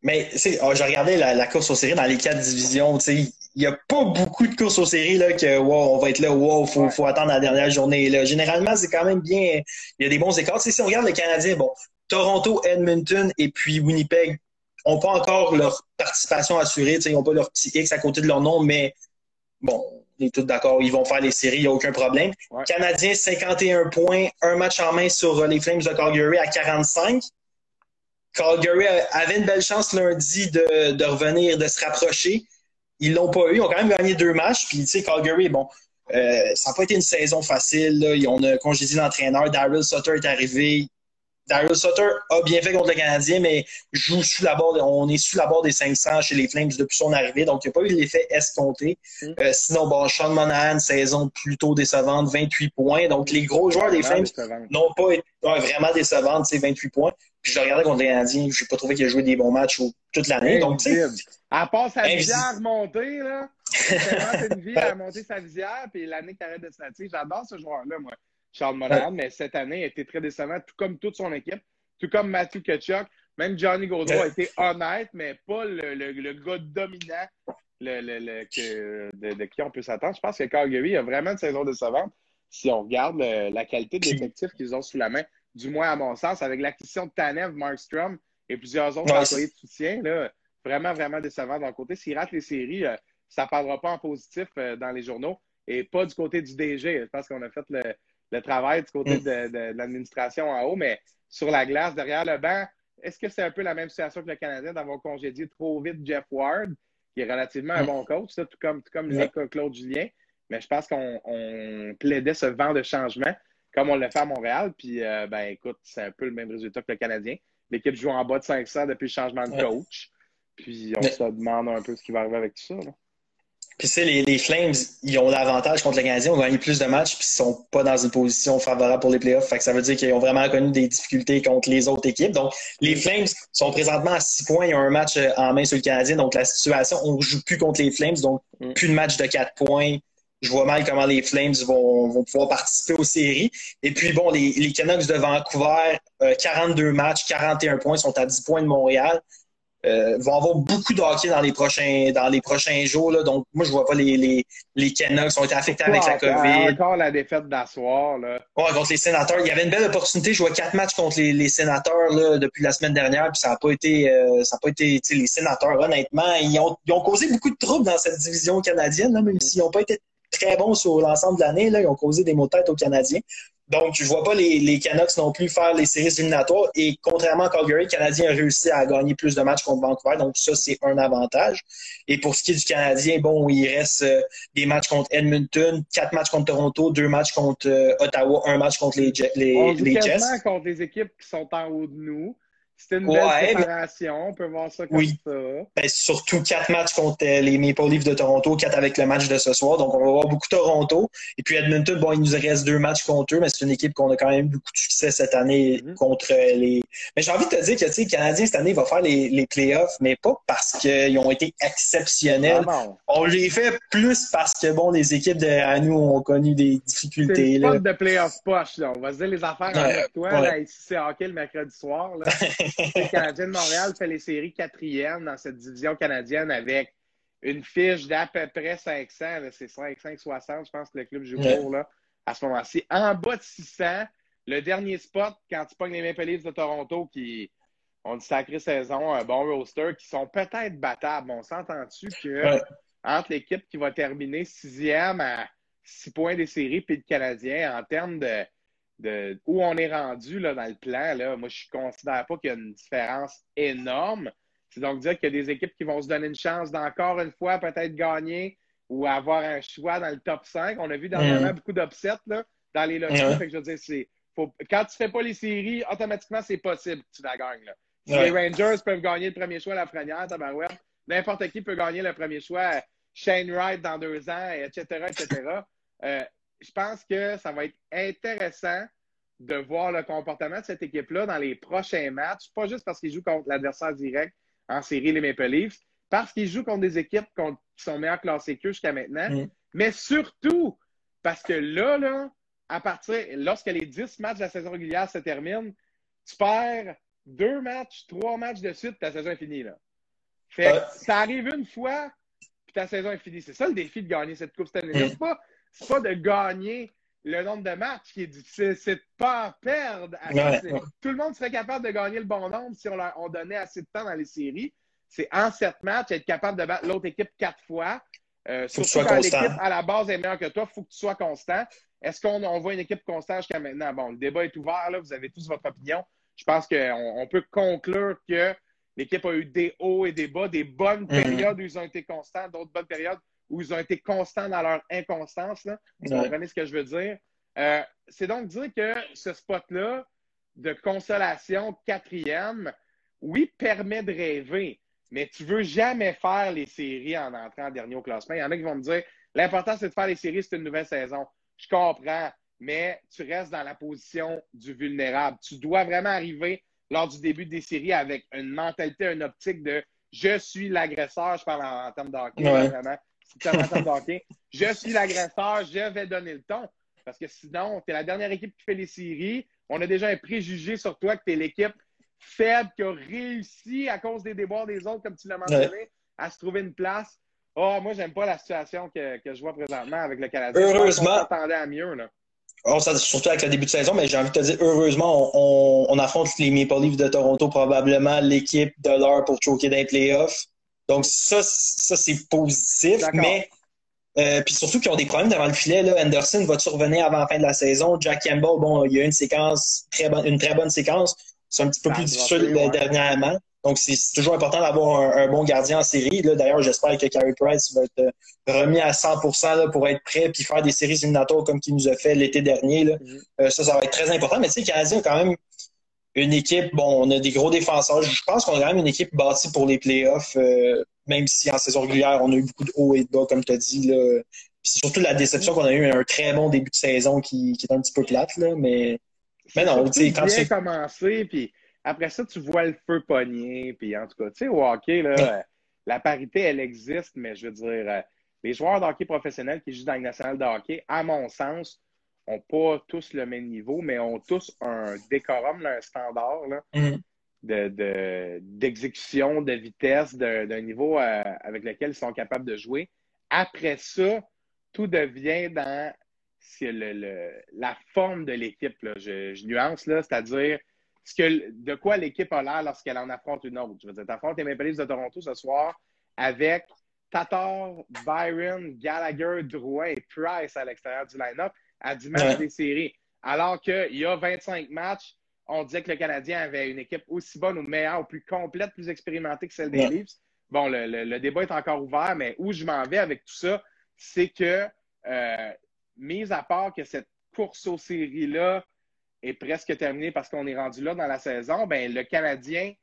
Mais oh, j'ai regardé la, course aux séries dans les quatre divisions. Il n'y a pas beaucoup de courses aux séries là, que wow, on va être là, wow, faut, faut attendre la dernière journée. Là. Généralement, c'est quand même bien. Il y a des bons écarts. si on regarde les Canadiens, bon, Toronto, Edmonton et puis Winnipeg n'ont pas encore leur participation assurée. Ils n'ont pas leur petit X à côté de leur nom, mais bon, on est tous d'accord, ils vont faire les séries, il n'y a aucun problème. Canadiens, 51 points, un match en main sur les Flames de Calgary à 45. Calgary avait une belle chance lundi de, revenir, de se rapprocher. Ils l'ont pas eu. Ils ont quand même gagné deux matchs. Puis, tu sais, Calgary, bon, euh, ça n'a pas été une saison facile. Là. On a congédié l'entraîneur. Daryl Sutter est arrivé. Daryl Sutter a bien fait contre le Canadien, mais joue sous la barre, on est sous la barre des 500 chez les Flames depuis son arrivée, donc il n'y a pas eu l'effet escompté. Mm. Euh, sinon, bon, Sean Monahan, saison plutôt décevante, 28 points. Donc les gros joueurs des Flames n'ont pas été vraiment décevantes, c'est 28 points. Puis je regardais contre les Canadiens, je n'ai pas trouvé qu'il a joué des bons matchs toute l'année. Donc, à part sa visière montée, là, c'est une vie à monter sa visière, puis l'année qu'il arrête de se J'adore ce joueur-là, moi. Charles Monahan, mais cette année a été très décevant, tout comme toute son équipe, tout comme Matthew Kachuk. Même Johnny Gaudreau a été honnête, mais pas le, le, gars dominant le, que, de, qui on peut s'attendre. Je pense que Calgary a vraiment une saison décevante si on regarde la qualité de l'effectif qu'ils ont sous la main, du moins à mon sens, avec l'acquisition de Tanev, Markstrom et plusieurs autres employés de soutien. Là, vraiment, vraiment décevant d'un côté. S'ils ratent les séries, euh, ça ne parlera pas en positif euh, dans les journaux et pas du côté du DG. Je pense qu'on a fait le, le travail du côté mm. de, l'administration en haut, mais sur la glace, derrière le banc, est-ce que c'est un peu la même situation que le Canadien d'avoir congédié trop vite Jeff Ward, qui est relativement un mm. bon coach, tout comme, tout comme Claude Julien? Mais je pense qu'on plaidait ce vent de changement, comme on l'a fait à Montréal. Puis, euh, ben écoute, c'est un peu le même résultat que le Canadien. L'équipe joue en bas de 500 depuis le changement de coach. Puis, on se demande un peu ce qui va arriver avec tout ça. Là. Puis tu sais, les, Flames, ils ont l'avantage contre les Canadiens, ils ont gagné plus de matchs, puis ils sont pas dans une position favorable pour les playoffs. Fait que ça veut dire qu'ils ont vraiment connu des difficultés contre les autres équipes. Donc, les Flames sont présentement à six points, ils ont un match euh, en main sur le Canadien. Donc, la situation, on joue plus contre les Flames, donc mm. plus de match de quatre points. Je vois mal comment les Flames vont, pouvoir participer aux séries. Et puis, bon, les, les Canucks de Vancouver, 42 euh, matchs, 41 points, sont à 10 points de Montréal euh, vont avoir beaucoup de hockey dans les prochains, dans les prochains jours. Là. Donc, moi, je vois pas les, les, les Canucks ont été affectés avec la COVID. Encore la défaite d'asseoir. Là. Ouais, contre les sénateurs. Il y avait une belle opportunité. Je vois quatre matchs contre les, les sénateurs là, depuis la semaine dernière, puis ça n'a pas été. Euh, ça a pas été les sénateurs, honnêtement, ils ont, ils ont causé beaucoup de troubles dans cette division canadienne, là, même s'ils n'ont pas été très bons sur l'ensemble de l'année. Ils ont causé des maux de tête aux Canadiens. Donc, je ne vois pas les, les, Canucks non plus faire les séries éliminatoires. Et contrairement à Calgary, le Canadien a réussi à gagner plus de matchs contre Vancouver. Donc, ça, c'est un avantage. Et pour ce qui est du Canadien, bon, il reste euh, des matchs contre Edmonton, quatre matchs contre Toronto, deux matchs contre euh, Ottawa, un match contre les, les, On les Jets. contre des équipes qui sont en haut de nous. C'était une belle on peut voir ça comme oui. ça. Ben, surtout quatre matchs contre euh, les Maple Leafs de Toronto, quatre avec le match de ce soir. Donc, on va voir beaucoup Toronto. Et puis Edmonton, bon, il nous reste deux matchs contre eux, mais c'est une équipe qu'on a quand même beaucoup de succès cette année mm-hmm. contre euh, les. Mais j'ai envie de te dire que tu sais, le Canadien cette année va faire les, les playoffs, mais pas parce qu'ils ont été exceptionnels. on les fait plus parce que bon, les équipes derrière nous ont connu des difficultés. C'est pas de playoffs poche, là. On va se dire les affaires avec toi. Là, ici, c'est hockey le mercredi soir. Là. le Canadien de Montréal fait les séries quatrième dans cette division canadienne avec une fiche d'à peu près 500. C'est 560, je pense que le club joue pour là, à ce moment-ci. En bas de 600, le dernier spot, quand tu pognes les Maple Leafs de Toronto qui ont une sacrée saison, un bon roster, qui sont peut-être battables. On s'entend-tu que entre l'équipe qui va terminer sixième à six points des séries puis le Canadien, en termes de de où on est rendu là, dans le plan, là, moi, je ne considère pas qu'il y a une différence énorme. C'est donc dire qu'il y a des équipes qui vont se donner une chance d'encore une fois peut-être gagner ou avoir un choix dans le top 5. On a vu dernièrement mm. beaucoup d'upsets dans les loteries. je veux dire, faut, quand tu ne fais pas les séries, automatiquement, c'est possible que tu la gagnes. Là. Si les Rangers peuvent gagner le premier choix à la première, n'importe qui peut gagner le premier choix. Shane Wright dans deux ans, etc., etc. Euh, je pense que ça va être intéressant de voir le comportement de cette équipe-là dans les prochains matchs, pas juste parce qu'ils jouent contre l'adversaire direct en série, les Maple Leafs, parce qu'ils jouent contre des équipes qui sont meilleurs classés qu'eux jusqu'à maintenant. Mm. Mais surtout, parce que là, là, à partir, lorsque les 10 matchs de la saison régulière se terminent, tu perds deux matchs, trois matchs de suite, ta saison est finie. Là. Fait Ouais. ça arrive une fois, puis ta saison est finie. C'est ça le défi de gagner cette Coupe cette année. Mm. C'est pas, c'est pas de gagner le nombre de matchs qui est difficile, c'est de pas perdre. Ouais, ouais. Tout le monde serait capable de gagner le bon nombre si on, leur, on donnait assez de temps dans les séries. C'est en sept matchs, être capable de battre l'autre équipe quatre fois. Euh, Faut que tu surtout sois quand l'équipe à la base est meilleure que toi, il faut que tu sois constant. Est-ce qu'on on voit une équipe constante jusqu'à maintenant? Bon, le débat est ouvert, là, vous avez tous votre opinion. Je pense qu'on on peut conclure que l'équipe a eu des hauts et des bas, des bonnes périodes où ils ont été constants, d'autres bonnes périodes où ils ont été constants dans leur inconstance. Là. Vous Ouais. comprenez ce que je veux dire? Euh, c'est donc dire que ce spot-là de consolation quatrième, oui, permet de rêver, mais tu veux jamais faire les séries en entrant dernier au classement. Il y en a qui vont me dire l'important, c'est de faire les séries, c'est une nouvelle saison. Je comprends, mais tu restes dans la position du vulnérable. Tu dois vraiment arriver lors du début des séries avec une mentalité, une optique de je suis l'agresseur, je parle en, en termes d'hockey, Ouais. vraiment, Je suis l'agresseur, je vais donner le ton. Parce que sinon, tu es la dernière équipe qui fait les séries. On a déjà un préjugé sur toi que tu es l'équipe faible qui a réussi à cause des déboires des autres, comme tu l'as mentionné, à se trouver une place. Oh, moi, j'aime pas la situation que, que je vois présentement avec le Canadien. Heureusement. On s'attendait à mieux. Là. On surtout avec le début de saison, mais j'ai envie de te dire, heureusement, on, on affronte les Maple Leafs de Toronto, probablement l'équipe de l'heure pour choquer dans les playoffs. Donc, ça, ça c'est positif, mais euh, puis surtout qu'ils ont des problèmes devant le filet. Là. Anderson va-tu revenir avant la fin de la saison? Jack Campbell, bon, il y a une séquence, très bonne, une très bonne séquence. C'est un petit peu Ça plus difficile euh, ouais. dernièrement. Donc, c'est toujours important d'avoir un, un bon gardien en série. Là, D'ailleurs, j'espère que Carey Price va être euh, remis à 100 là, pour être prêt puis faire des séries éliminatoires comme qu'il nous a fait l'été dernier. Là. Mhm. Euh, ça, ça va être très important. Mais tu sais, le Canadien a quand même une équipe, bon, on a des gros défenseurs. Je pense qu'on a quand même une équipe bâtie pour les playoffs, euh, même si en saison régulière, on a eu beaucoup de hauts et de bas, comme tu as dit. Là. Puis c'est surtout la déception qu'on a eu un très bon début de saison qui, qui est un petit peu plate, là, mais Mais non, tu sais, quand bien commencé, puis après ça, tu vois le feu pogner, puis en tout cas, tu sais, au hockey, là, Ouais. euh, la parité, elle existe, mais je veux dire, euh, les joueurs de hockey professionnels qui jouent dans le national de hockey, à mon sens, ont pas tous le même niveau, mais ont tous un décorum, là, un standard là, Mhm. de, de- d'exécution, de vitesse, d'un niveau euh, avec lequel ils sont capables de jouer. Après ça, tout devient dans le- le- la forme de l'équipe. Je, je nuance, c'est-à-dire ce que, de quoi l'équipe a l'air lorsqu'elle en affronte une autre. Je veux dire, tu affrontes les Maple Leafs de Toronto ce soir avec Tatar, Byron, Gallagher, Drouin et Price à l'extérieur du line-up à 10 matchs Ouais. des séries. Alors qu'il y a 25 matchs, on disait que le Canadien avait une équipe aussi bonne ou meilleure, ou plus complète, plus expérimentée que celle des Ouais. Leafs. Bon, le, le- le débat est encore ouvert, mais où je m'en vais avec tout ça, c'est que, euh, mis à part que cette course aux séries-là est presque terminée parce qu'on est rendu là dans la saison, ben, le Canadien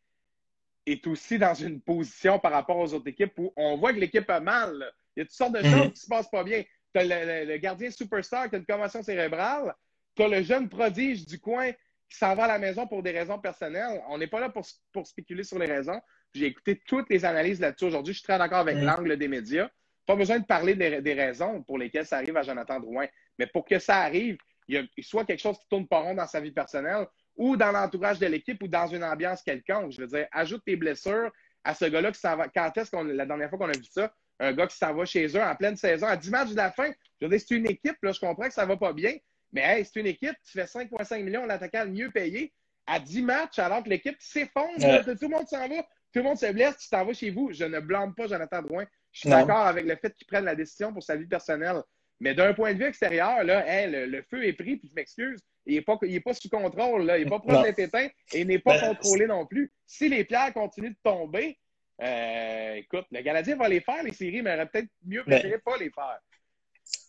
est aussi dans une position par rapport aux autres équipes où on voit que l'équipe a mal. là. Il y a toutes sortes de Mhm. choses qui se passent pas bien. Tu as le, le- le gardien superstar qui a une commotion cérébrale. Tu as le jeune prodige du coin qui s'en va à la maison pour des raisons personnelles. On n'est pas là pour, pour spéculer sur les raisons. J'ai écouté toutes les analyses là-dessus aujourd'hui. Je suis très d'accord avec l'angle des médias. Pas besoin de parler des, des raisons pour lesquelles ça arrive à Jonathan Drouin. Mais pour que ça arrive, il y a soit quelque chose qui tourne pas rond dans sa vie personnelle ou dans l'entourage de l'équipe ou dans une ambiance quelconque. Je veux dire, ajoute tes blessures à ce gars-là qui s'en va. Quand est-ce qu'on, la dernière fois qu'on a vu ça? Un gars qui s'en va chez eux en pleine saison, à 10 matchs de la fin. Je veux dire, c'est une équipe, là, je comprends que ça va pas bien, mais hey, c'est une équipe, tu fais 5,5 millions, l'attaquant le mieux payé, à 10 matchs, alors que l'équipe s'effondre, Ouais. tout le monde s'en va, tout le monde se blesse, tu t'en vas chez vous. Je ne blâme pas Jonathan Drouin. Je suis d'accord avec le fait qu'il prenne la décision pour sa vie personnelle. Mais d'un point de vue extérieur, là, hey, le, le feu est pris, puis je m'excuse, il n'est pas, il est pas sous contrôle, là, il n'est pas proche d'être éteint et il n'est pas Ben, contrôlé non plus. Si les pierres continuent de tomber, euh, écoute, le Canadien va les faire, les séries, mais il aurait peut-être mieux Ben, préféré pas les faire.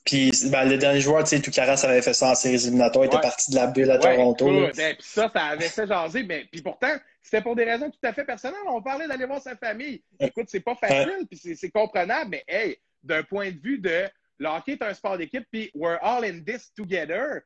Puis ben, le dernier joueur, tu sais, Toucaras avait fait ça en séries éliminatoires, il était parti de la bulle à Ouais, Toronto. écoute, hein, puis ça, ça avait fait jaser, mais puis pourtant, c'était pour des raisons tout à fait personnelles. On parlait d'aller voir sa famille. Écoute, c'est pas facile, puis c'est- comprenable, mais hey, d'un point de vue de le hockey est un sport d'équipe, puis we're all in this together.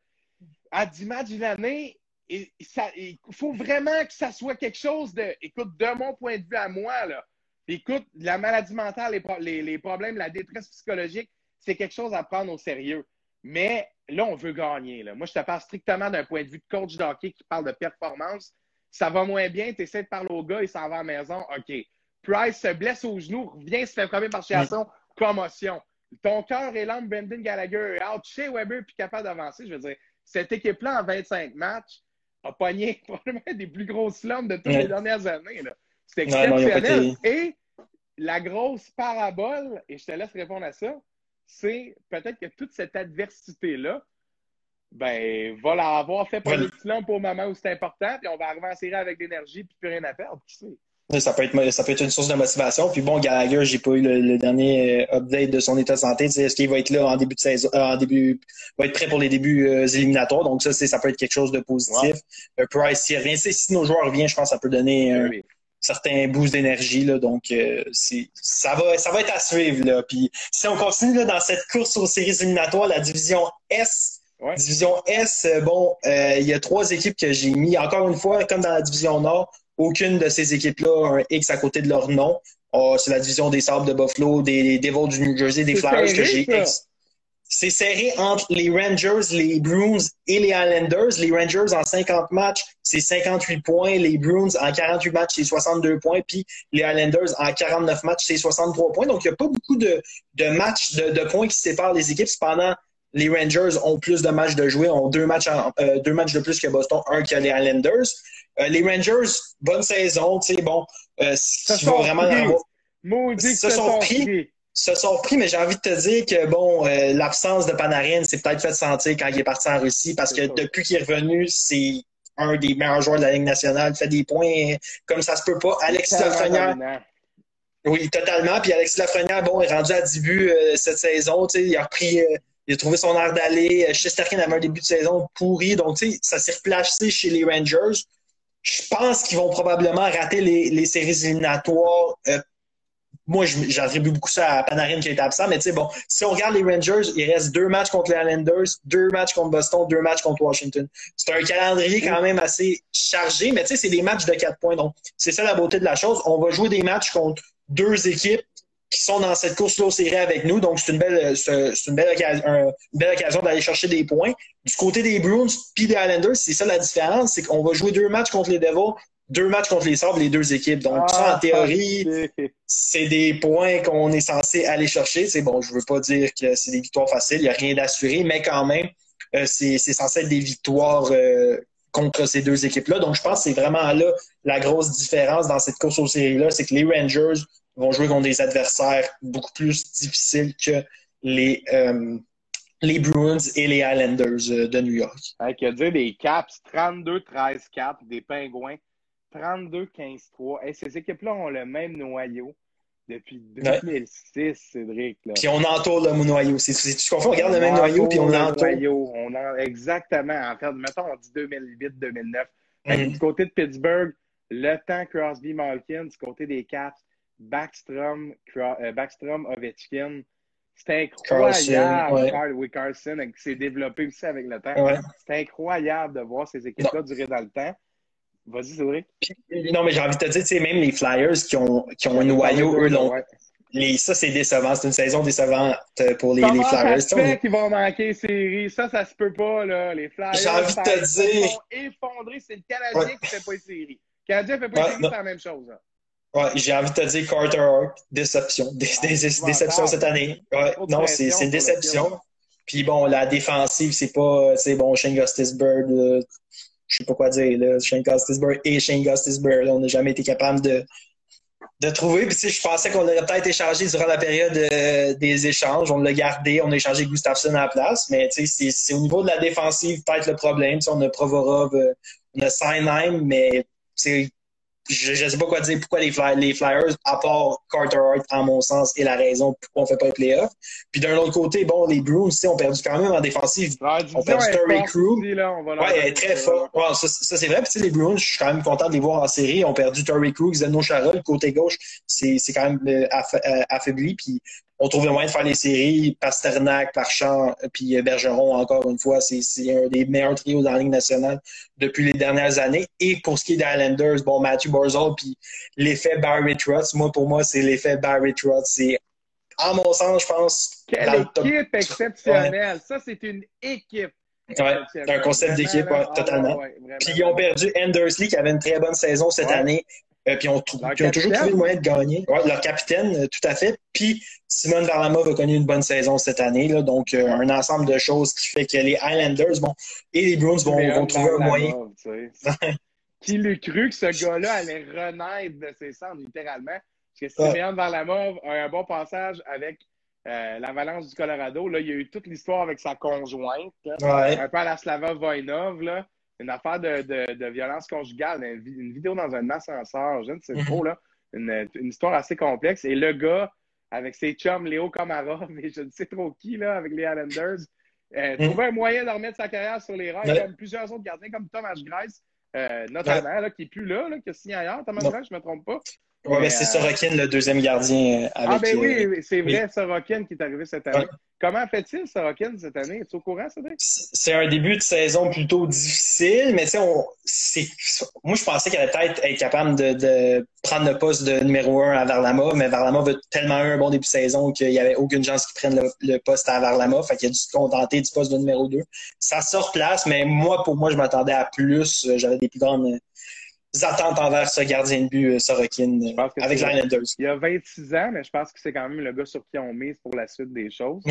À 10 matchs d'une année, et- ça- il faut vraiment que ça soit quelque chose de. Écoute, de mon point de vue à moi, là, écoute, la maladie mentale, les, les, problèmes, la détresse psychologique, c'est quelque chose à prendre au sérieux. Mais là, on veut gagner. Là. Moi, je te parle strictement d'un point de vue de coach de hockey qui parle de performance. Ça va moins bien, tu essaies de parler au gars, il s'en va à la maison. OK. Price se blesse au genou, revient, se fait frapper par Chiasson, commotion. Ton cœur est l'âme, Brendan Gallagher est out, chez Weber, puis capable d'avancer. Je veux dire, cette équipe-là, en 25 matchs, a pogné probablement des plus grosses slums de toutes les dernières années. C'est exceptionnel. et la grosse parabole, et je te laisse répondre à ça, c'est peut-être que toute cette adversité-là, ben, va l'avoir fait pour le slump au moment où c'est important, puis on va arriver en série avec l'énergie, puis plus rien à perdre. Qui sait? Ça peut, être, ça peut être une source de motivation. Puis bon, Gallagher, j'ai pas eu le, dernier euh, update de son état de santé. Est-ce qu'il va être là en début de saison, euh, en début, va être prêt pour les débuts euh, éliminatoires. Donc ça, ça peut être quelque chose de positif. Price, s'il revient, si nos joueurs reviennent, je pense que ça peut donner un certain boost d'énergie. Donc c'est, ça va, ça va être à suivre. Là. Puis si on continue là, dans cette course aux séries éliminatoires, la division S. Division S, bon, il y a trois équipes que j'ai mis. Encore une fois, comme dans la division Nord, aucune de ces équipes-là a un X à côté de leur nom. Oh, c'est la division des Sables de Buffalo, des, Devils du New Jersey, des Flyers que j'ai C'est serré entre les Rangers, les Bruins et les Islanders. Les Rangers en 50 matchs, c'est 58 points. Les Bruins en 48 matchs, c'est 62 points. Puis les Islanders en 49 matchs, c'est 63 points. Donc, il n'y a pas beaucoup de, matchs, de, points qui séparent les équipes. Cependant, les Rangers ont plus de matchs de jouer, ont deux matchs, euh, deux matchs de plus que Boston, un que les Islanders. Euh, les Rangers, bonne saison, tu sais, bon, euh, qui va vraiment se sont pris. Se sont pris, mais j'ai envie de te dire que bon, euh, l'absence de Panarin s'est peut-être fait sentir quand il est parti en Russie parce que depuis qu'il est revenu, c'est un des meilleurs joueurs de la Ligue nationale. Il fait des points comme ça se peut pas. Alexis Lafrenière. Oui, totalement. Puis Alexis Lafrenière, bon, est rendu à début cette saison. Tu sais, il a repris. il a trouvé son air d'aller. Chesterkin avait un début de saison pourri. Donc, tu sais, ça s'est replacé chez les Rangers. Je pense qu'ils vont probablement rater les, séries éliminatoires. Euh, moi, j'attribue beaucoup ça à Panarin qui est absent, mais tu sais, bon, si on regarde les Rangers, il reste deux matchs contre les Islanders, deux matchs contre Boston, deux matchs contre Washington. C'est un calendrier quand même assez chargé, mais tu sais, c'est des matchs de quatre points. Donc, c'est ça la beauté de la chose. On va jouer des matchs contre deux équipes qui sont dans cette course-là série avec nous. Donc, c'est une belle, c'est une belle occasion, une belle occasion d'aller chercher des points. Du côté des Bruins puis des Islanders, c'est ça la différence, c'est qu'on va jouer deux matchs contre les Devils, deux matchs contre les Sabres, les deux équipes. Donc, ça, en ah, théorie, c'est des points qu'on est censé aller chercher. C'est bon, je veux pas dire que c'est des victoires faciles, il n'y a rien d'assuré, mais quand même, euh, c'est censé être des victoires euh, contre ces deux équipes-là. Donc, je pense que c'est vraiment là la grosse différence dans cette course aux séries-là, c'est que les Rangers vont jouer contre des adversaires beaucoup plus difficiles que les, euh, les Bruins et les Islanders de New York. Avec dire des Caps 32-13-4, des Pingouins 32-15-3. ces équipes-là ont le même noyau depuis 2006, Cédric. Là. Puis on entoure le noyau. C'est, tu confonds, on regarde le même noyau, puis on l'entoure. On a, exactement. En fait, mettons, on dit 2008-2009. Mm-hmm. Du côté de Pittsburgh, le temps Crosby Malkin, du côté des Caps, Backstrom, euh, Backstrom Ovechkin. C'était incroyable. Carson, oui, Carson qui s'est développé aussi avec le temps. C'était incroyable de voir ces équipes-là durer dans le temps. Vas-y, Cédric. Non, mais j'ai envie de te dire, tu sais, même les Flyers qui ont, qui ont un noyau, eux. Les, ça, c'est décevant. C'est une saison décevante pour les, les Flyers. Ça fait qu'ils vont manquer série. Ça, ça se peut pas, là. Les Flyers. J'ai envie de te dire. Ils vont effondrer. C'est le Canadien qui fait pas une série. Le Canadien fait pas une série, c'est la même chose. Hein. Ouais, j'ai envie de te dire Carter Hart, déception. Ah, déception cette année. Ouais, non, c'est une déception. Puis bon, la défensive, c'est pas, c'est bon, Shane Gustisberg, euh, je sais pas quoi dire, là. Shane Gustisberg et Shane Gustisberg, on n'a jamais été capable de, de trouver. Je pensais qu'on aurait peut-être échangé durant la période euh, des échanges. On l'a gardé, on a échangé Gustafsson à la place. Mais, c'est au niveau de la défensive peut-être le problème. On a Provorov, euh, on a Seinheim, mais, je ne sais pas quoi dire pourquoi les, les Flyers, à part Carter Hart, en mon sens, est la raison pourquoi on ne fait pas les playoffs. Puis d'un autre côté, bon, les Bruins, on perdu quand même en défensive. on perdu Torrey Crew. Ouais, très fort. Ouais, ça, ça c'est vrai. Puis les Bruins, je suis quand même content de les voir en série. On perdu Torrey Crew, Zeno Chara, le côté gauche, c'est quand même euh, euh, affaibli. Puis on trouve le moyen de faire les séries. Pasternak, Parchand, puis Bergeron, encore une fois, c'est un des meilleurs trios dans la Ligue nationale depuis les dernières années. Et pour ce qui est des Islanders, bon, Matthew Barzal, puis l'effet Barry Trotz, moi, pour moi, c'est l'effet Barry Trotz. C'est, en mon sens, je pense... Quelle équipe exceptionnelle! Ça, c'est une équipe. Ouais, un concept d'équipe, totalement. puis ils ont perdu Andersley, qui avait une très bonne saison cette année. Euh, puis ils ont, toujours trouvé le moyen de gagner. Ouais, leur capitaine, euh, tout à fait. Puis Simone Varlamov a connu une bonne saison cette année. Là, donc, euh, un ensemble de choses qui fait que les Highlanders bon, et les Bruins vont, vont trouver un moyen. qui l'eût cru que ce gars-là allait renaître de ses cendres, littéralement? Parce que Simone Varlamov a un bon passage avec euh, l'Avalanche du Colorado. Là, il y a eu toute l'histoire avec sa conjointe. Un peu à la Slava Voinov. Là une affaire de, de, de violence conjugale, une, vidéo dans un ascenseur, je ne sais pas, là, une, une, histoire assez complexe. Et le gars, avec ses chums Léo Komarov et je ne sais trop qui, là, avec les Islanders, euh, mm. trouvait un moyen de remettre sa carrière sur les rails, comme plusieurs autres gardiens, comme Thomas Grice, euh, notamment, là, qui n'est plus là, là, qui a signé ailleurs, Thomas Grice, je ne me trompe pas. Oui, mais, c'est euh, Sorokin, le deuxième gardien. Avec, ah, ben oui, c'est vrai, Sorokin qui est arrivé cette année. Comment fait-il, Sorokin, cette année? Es-tu au courant, Cédric? C'est un début de saison plutôt difficile, mais tu sais, moi, je pensais qu'il allait peut-être être capable de, prendre le poste de numéro un à Varlamov, mais Varlamov a tellement eu un bon début de saison qu'il n'y avait aucune chance qu'il prenne le, poste à Varlamov. Fait qu'il a dû se contenter du poste de numéro 2. Ça sort place, mais moi, pour moi, je m'attendais à plus. J'avais des plus grandes attentes envers ce gardien de but, euh, Sorokin, euh, avec l'Islanders. Il a 26 ans, mais je pense que c'est quand même le gars sur qui on mise pour la suite des choses.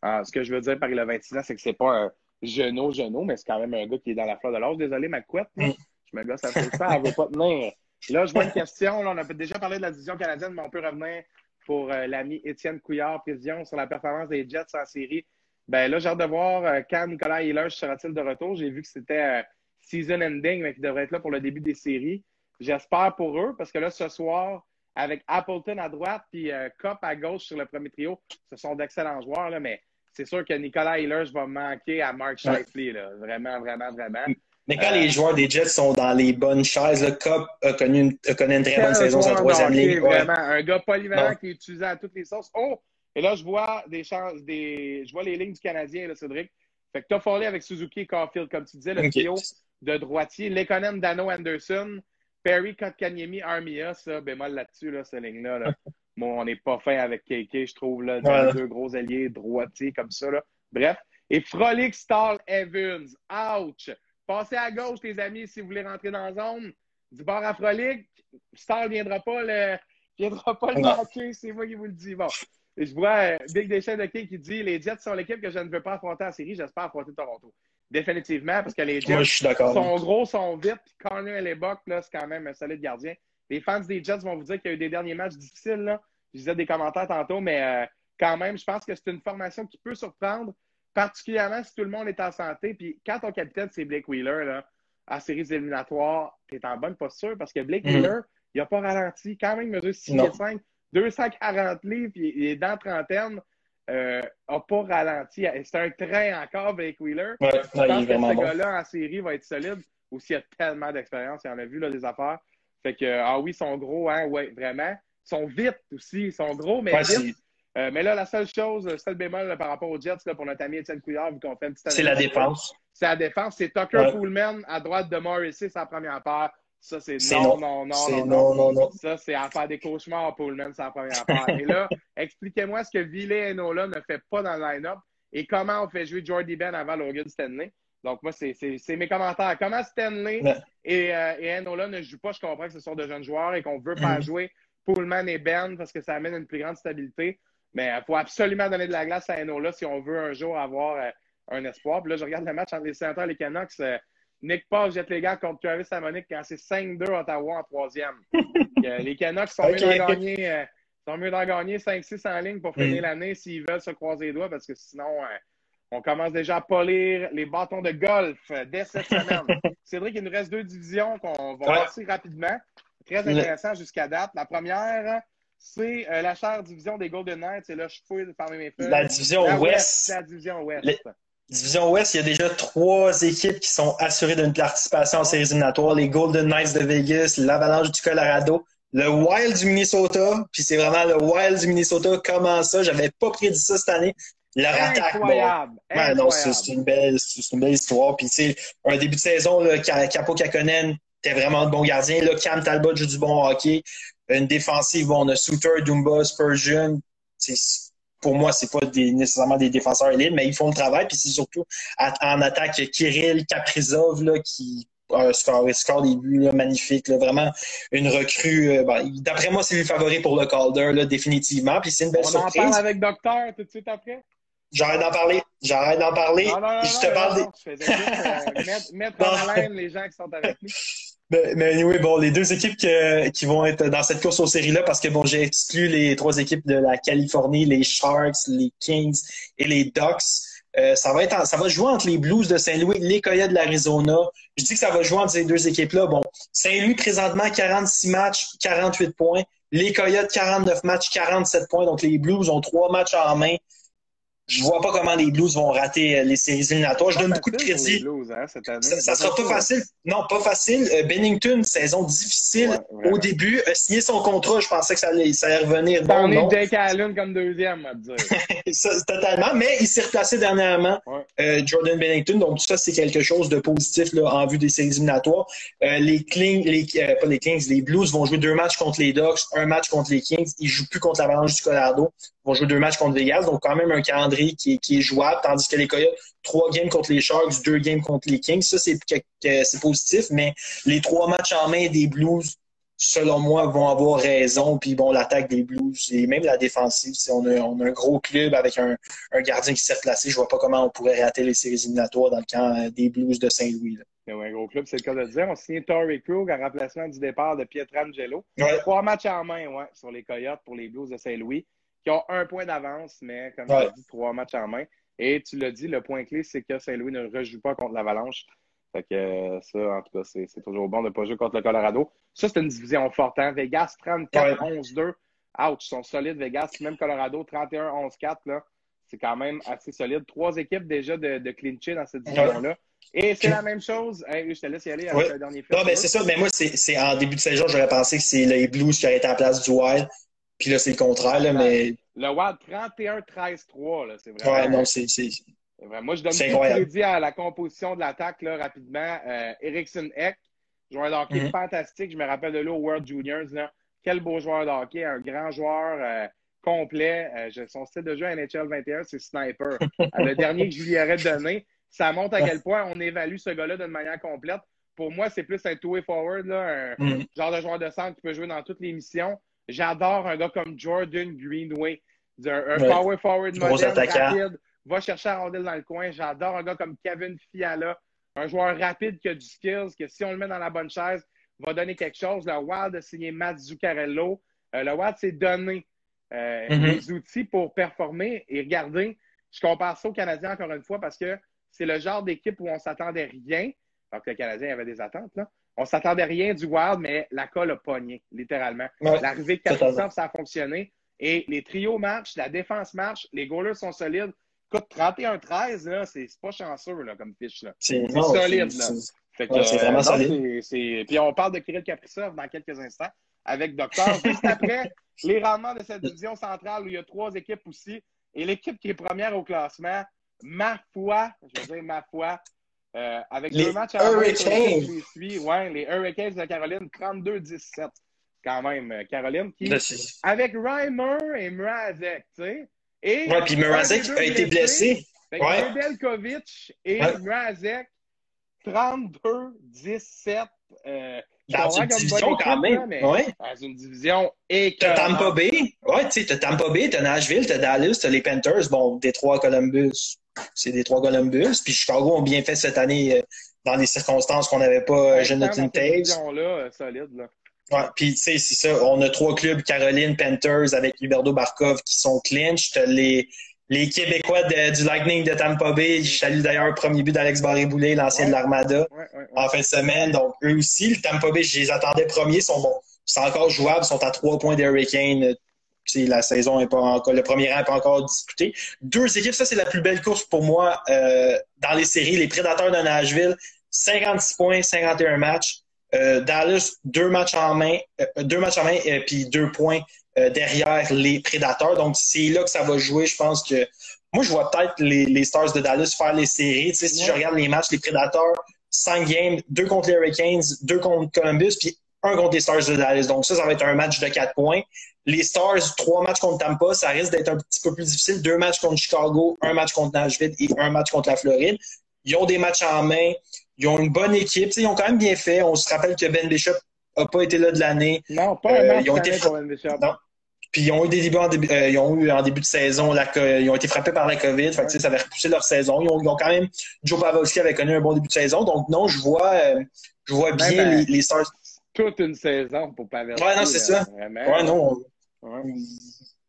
Ah, ce que je veux dire par il a 26 ans, c'est que c'est pas un genou, genou, mais c'est quand même un gars qui est dans la fleur de l'âge. Désolé, ma couette. Mm. Je me gosse à faire ça, elle veut pas tenir. Là, je vois une question. Là, on a déjà parlé de la division canadienne, mais on peut revenir pour euh, l'ami Étienne Couillard, président, sur la performance des Jets en série. Ben là, j'ai hâte de voir quand Nicolas Hiller sera-t-il de retour. J'ai vu que c'était season ending, mais qui devrait être là pour le début des séries. J'espère pour eux, parce que là, ce soir, avec Appleton à droite puis euh, Cop à gauche sur le premier trio, ce sont d'excellents joueurs, là, mais c'est sûr que Nicolas Hillers va manquer à Mark Shifley. Vraiment, vraiment, vraiment. Mais quand les joueurs des Jets sont dans les bonnes chaises, le Cop a connu une, a connu une très bonne saison sa troisième ligne. Vraiment, un gars polyvalent qui est utilisé à toutes les sauces. Oh! Et là, je vois des chances, des, je vois les lignes du Canadien, là, Cédric. Fait que Toffoli avec Suzuki et Caulfield, comme tu disais, le trio de droitier. Lekonen, Dano, Anderson, Perry, Kotkaniemi, Armia, ça, bémol là-dessus, là, cette ligne-là. Là. Bon, on n'est pas fin avec KK, je trouve, là, deux gros alliés droitiers comme ça. Là. Bref. Et Frolic, Stall, Evans. Ouch! Passez à gauche, les amis, si vous voulez rentrer dans la zone. Du bord à Frolic, Stall ne viendra pas le, viendra pas le manquer, c'est moi qui vous le dis. Bon. Je vois euh, Big Deschamps de qui dit Les Jets sont l'équipe que je ne veux pas affronter en série, j'espère affronter Toronto. Définitivement, parce que les Jets sont gros, sont vite, puis Connor Lebock, là, c'est quand même un solide gardien. Les fans des Jets vont vous dire qu'il y a eu des derniers matchs difficiles. Là. Je disais des commentaires tantôt, mais euh, quand même, je pense que c'est une formation qui peut surprendre, particulièrement si tout le monde est en santé. Puis quand ton capitaine, c'est Blake Wheeler, là, en séries éliminatoires, tu es en bonne posture parce que Blake mm-hmm. Wheeler, il n'a pas ralenti. Quand même, il mesure 6 5, 240 livres, puis il est dans trentaine n'a euh, pas ralenti. C'est un train encore, Blake Wheeler. Ouais, je pense que ce gars-là en série va être solide. Aussi, il a tellement d'expérience. Il en a vu là, des affaires. Fait que, ah oui, ils sont gros, hein, ouais, vraiment. Ils sont vite aussi. Ils sont gros, mais vite. Euh, mais là, la seule chose, le seul bémol par rapport aux Jets, là, pour notre ami Étienne Couillard, vu qu'on fait une petite C'est la défense. C'est la défense. C'est Tucker Pullman à droite de Morrissey, sa première paire. Ça, c'est non, non, non, non, non, non, non, Ça, c'est à faire des cauchemars pour le c'est la première part. Et là, expliquez-moi ce que Ville Enola ne fait pas dans le line-up et comment on fait jouer Jordy Ben avant Logan Stanley. Donc, moi, c'est mes commentaires. Comment Stanley et, euh, et, Enola ne jouent pas, je comprends que ce sont de jeunes joueurs et qu'on veut faire mm-hmm. jouer Pullman et Ben parce que ça amène une plus grande stabilité. Mais il faut absolument donner de la glace à Enola si on veut un jour avoir euh, un espoir. Puis là, je regarde le match entre les Senators et les Canucks. Euh, Nick Paul jette les gars contre Travis Monique quand c'est 5-2 Ottawa en troisième. Euh, les Canucks sont mieux d'en gagner, euh, sont mieux d'en gagner 5-6 en ligne pour finir mm. l'année s'ils veulent se croiser les doigts parce que sinon, euh, on commence déjà à polir les bâtons de golf dès cette semaine. Cédric, il nous reste deux divisions qu'on va passer rapidement. Très intéressant jusqu'à date. La première, c'est la chère division des Golden Knights. Et là, je fouille parmi mes feuilles. La division ouest. La division ouest. Division Ouest, il y a déjà trois équipes qui sont assurées d'une participation en séries éliminatoires. Les Golden Knights de Vegas, l'Avalanche du Colorado, le Wild du Minnesota, puis c'est vraiment le Wild du Minnesota. Comment ça? J'avais pas prédit ça cette année. Leur attaque, bon, c'est une, belle, une belle histoire. Puis, tu sais, un début de saison, là, Capo Kakonen était vraiment de bon gardien. Là, Cam Talbot joue du bon hockey. Une défensive, bon, on a Souter, Dumba, Spurgeon. Pour moi, c'est pas des, nécessairement des défenseurs élites, mais ils font le travail. Puis c'est surtout en attaque Kirill Kaprizov là, qui un score, score des buts magnifique. vraiment une recrue. Euh, d'après moi, c'est le favori pour le Calder, là, définitivement. Puis c'est une belle surprise. On en parle avec Docteur tout de suite après? J'arrête d'en parler. J'arrête d'en parler. Non, non, non, je te parle des. Euh, mettre, mettre en laine les gens qui sont avec nous. Mais, mais oui, bon, les deux équipes qui vont être dans cette course aux séries-là, parce que bon, j'ai exclu les trois équipes de la Californie, les Sharks, les Kings et les Ducks. Euh, ça va être ça va jouer entre les Blues de Saint-Louis, les Coyotes de l'Arizona. Je dis que ça va jouer entre ces deux équipes-là. Bon, Saint-Louis présentement 46 matchs, 48 points. Les Coyotes 49 matchs, 47 points. Donc les Blues ont trois matchs en main je vois pas comment les Blues vont rater euh, les séries éliminatoires. Je donne beaucoup de crédit. hein, ça, sera pas facile. Non, pas facile. Euh, Bennington, saison difficile au début. A signé son contrat, je pensais que ça allait, ça allait revenir. Bon, on est Jake Allen comme deuxième, à dire. totalement. Mais il s'est replacé dernièrement, euh, Jordan Bennington. Donc, tout ça, c'est quelque chose de positif là, en vue des séries éliminatoires. les Kings, les, pas les Kings, les Blues vont jouer deux matchs contre les Ducks, un match contre les Kings. Ils jouent plus contre l'Avalanche du Colorado. Ils vont jouer deux matchs contre Vegas. Donc, quand même, un calendrier qui est, jouable, tandis que les Coyotes, trois games contre les Sharks, deux games contre les Kings. Ça, c'est positif, mais les trois matchs en main des Blues, selon moi, vont avoir raison. Puis bon, l'attaque des Blues et même la défensive, si on a, un gros club avec un, gardien qui s'est placé, je vois pas comment on pourrait rater les séries éliminatoires dans le camp euh, des Blues de Saint-Louis. un gros club, c'est le cas de dire. On signe Torrey Krug en remplacement du départ de Pietrangelo. Trois matchs en main, ouais, sur les Coyotes pour les Blues de Saint-Louis qui ont un point d'avance, mais comme tu as dit, trois matchs en main. Et tu l'as dit, le point clé, c'est que Saint-Louis ne rejoue pas contre l'Avalanche. Fait que euh, ça, en tout cas, c'est toujours bon de ne pas jouer contre le Colorado. Ça, c'est une division forte. Hein? Vegas 34-11-2. Ouch, ils sont solides, Vegas. Même Colorado 31-11-4. C'est quand même assez solide. Trois équipes déjà de, de clincher dans cette division-là. Et c'est la même chose. je te laisse y aller avec le dernier film. Non, mais c'est ça. Mais moi, c'est en début de saison, j'aurais pensé que c'est les Blues qui auraient été en place du Wild. Puis là, c'est le contraire, là, mais. Le Wild 31-13-3, c'est vraiment. Ouais, non, c'est. Moi, je donne de crédit à la composition de l'attaque, là, rapidement. Euh, Ericsson Eck, joueur de hockey mm-hmm. fantastique. Je me rappelle de l'eau World Juniors, là. Quel beau joueur de hockey, un grand joueur euh, complet. Euh, son style de jeu à NHL 21, c'est sniper. le dernier que je lui aurais donné, ça montre à quel point on évalue ce gars-là d'une manière complète. Pour moi, c'est plus un two-way forward, là, un mm-hmm. genre de joueur de centre qui peut jouer dans toutes les missions. J'adore un gars comme Jordan Greenway, un, power forward moderne, rapide, va chercher la rondelle dans le coin. J'adore un gars comme Kevin Fiala, un joueur rapide qui a du skills, que si on le met dans la bonne chaise, va donner quelque chose. Le Wild a signé Matt Zuccarello. Euh, le Wild s'est donné euh, mm-hmm. les outils pour performer. Et regardez, je compare ça au Canadien encore une fois parce que c'est le genre d'équipe où on s'attendait rien. Alors que le Canadien avait des attentes, là. On s'attendait rien du Wild, mais la colle a pogné, littéralement. L'arrivée de Kaprizov, ça a fonctionné. Et les trios marchent, la défense marche, les goalers sont solides. Écoute, 31-13, c'est pas chanceux là, comme fiche. C'est solide. C'est vraiment solide. Puis on parle de Kirill Kaprizov dans quelques instants avec Docteur. Juste après, les rendements de cette division centrale où il y a trois équipes aussi. Et l'équipe qui est première au classement, ma foi, je veux dire ma foi, euh, avec les deux matchs à Hurricanes. Ouais, les Hurricanes de Caroline, 32-17 quand même, euh, Caroline, qui, avec Reimer et Mrazek, tu sais. Et ouais, puis Mrazek a été blessé. Ouais. Belkovic et ouais. Mrazek, 32-17. Euh, dans une division quand même. ouais. Dans une division et T'as Tampa Bay. Ouais, tu sais, t'as Tampa Bay, t'as Nashville, t'as Dallas, t'as les Panthers, bon, Détroit, Columbus c'est des trois Columbus. Puis Chicago ont bien fait cette année euh, dans des circonstances qu'on n'avait pas euh, Jonathan Taves. là euh, solide, là. Ouais, puis tu sais, c'est ça. On a trois clubs, Caroline, Panthers avec Huberto Barkov qui sont clinch. T'as les, les Québécois du Lightning de Tampa Bay. Je salue d'ailleurs le premier but d'Alex Barré-Boulet, l'ancien de l'Armada, en fin de semaine. Donc, eux aussi, le Tampa Bay, je les attendais premiers, sont bons. C'est encore jouable, sont à trois points des Hurricanes la saison est pas encore, le premier rang n'est pas encore disputé. Deux équipes, ça c'est la plus belle course pour moi euh, dans les séries. Les Prédateurs de Nashville, 56 points, 51 matchs. Dallas, deux matchs en main, deux matchs en main, puis deux points derrière les Prédateurs. Donc, c'est là que ça va jouer. Je pense que moi, je vois peut-être les, Stars de Dallas faire les séries. Tu sais, si je regarde les matchs, les Prédateurs, 5 games, deux contre les Hurricanes, deux contre Columbus, puis un contre les Stars de Dallas. Donc ça, ça va être un match de 4 points. Les Stars, trois matchs contre Tampa, ça risque d'être un petit peu plus difficile. Deux matchs contre Chicago, un match contre Nashville et un match contre la Floride. Ils ont des matchs en main. Ils ont une bonne équipe. ils ont quand même bien fait. On se rappelle que Ben Bishop n'a pas été là de l'année. Non, pas un euh, match ils ont été... pour Ben Bishop. Non. Puis ils ont eu des débuts en début, euh, ils ont eu en début de saison, la, ils ont été frappés par la COVID, fait que, ça avait repoussé leur saison. Ils ont, ils ont, quand même, Joe Pavelski avait connu un bon début de saison, donc non, je vois, euh, je vois bien ben, les, les, Stars. Toute une saison pour Pavelski. Ouais, non, c'est ça. Ouais, non.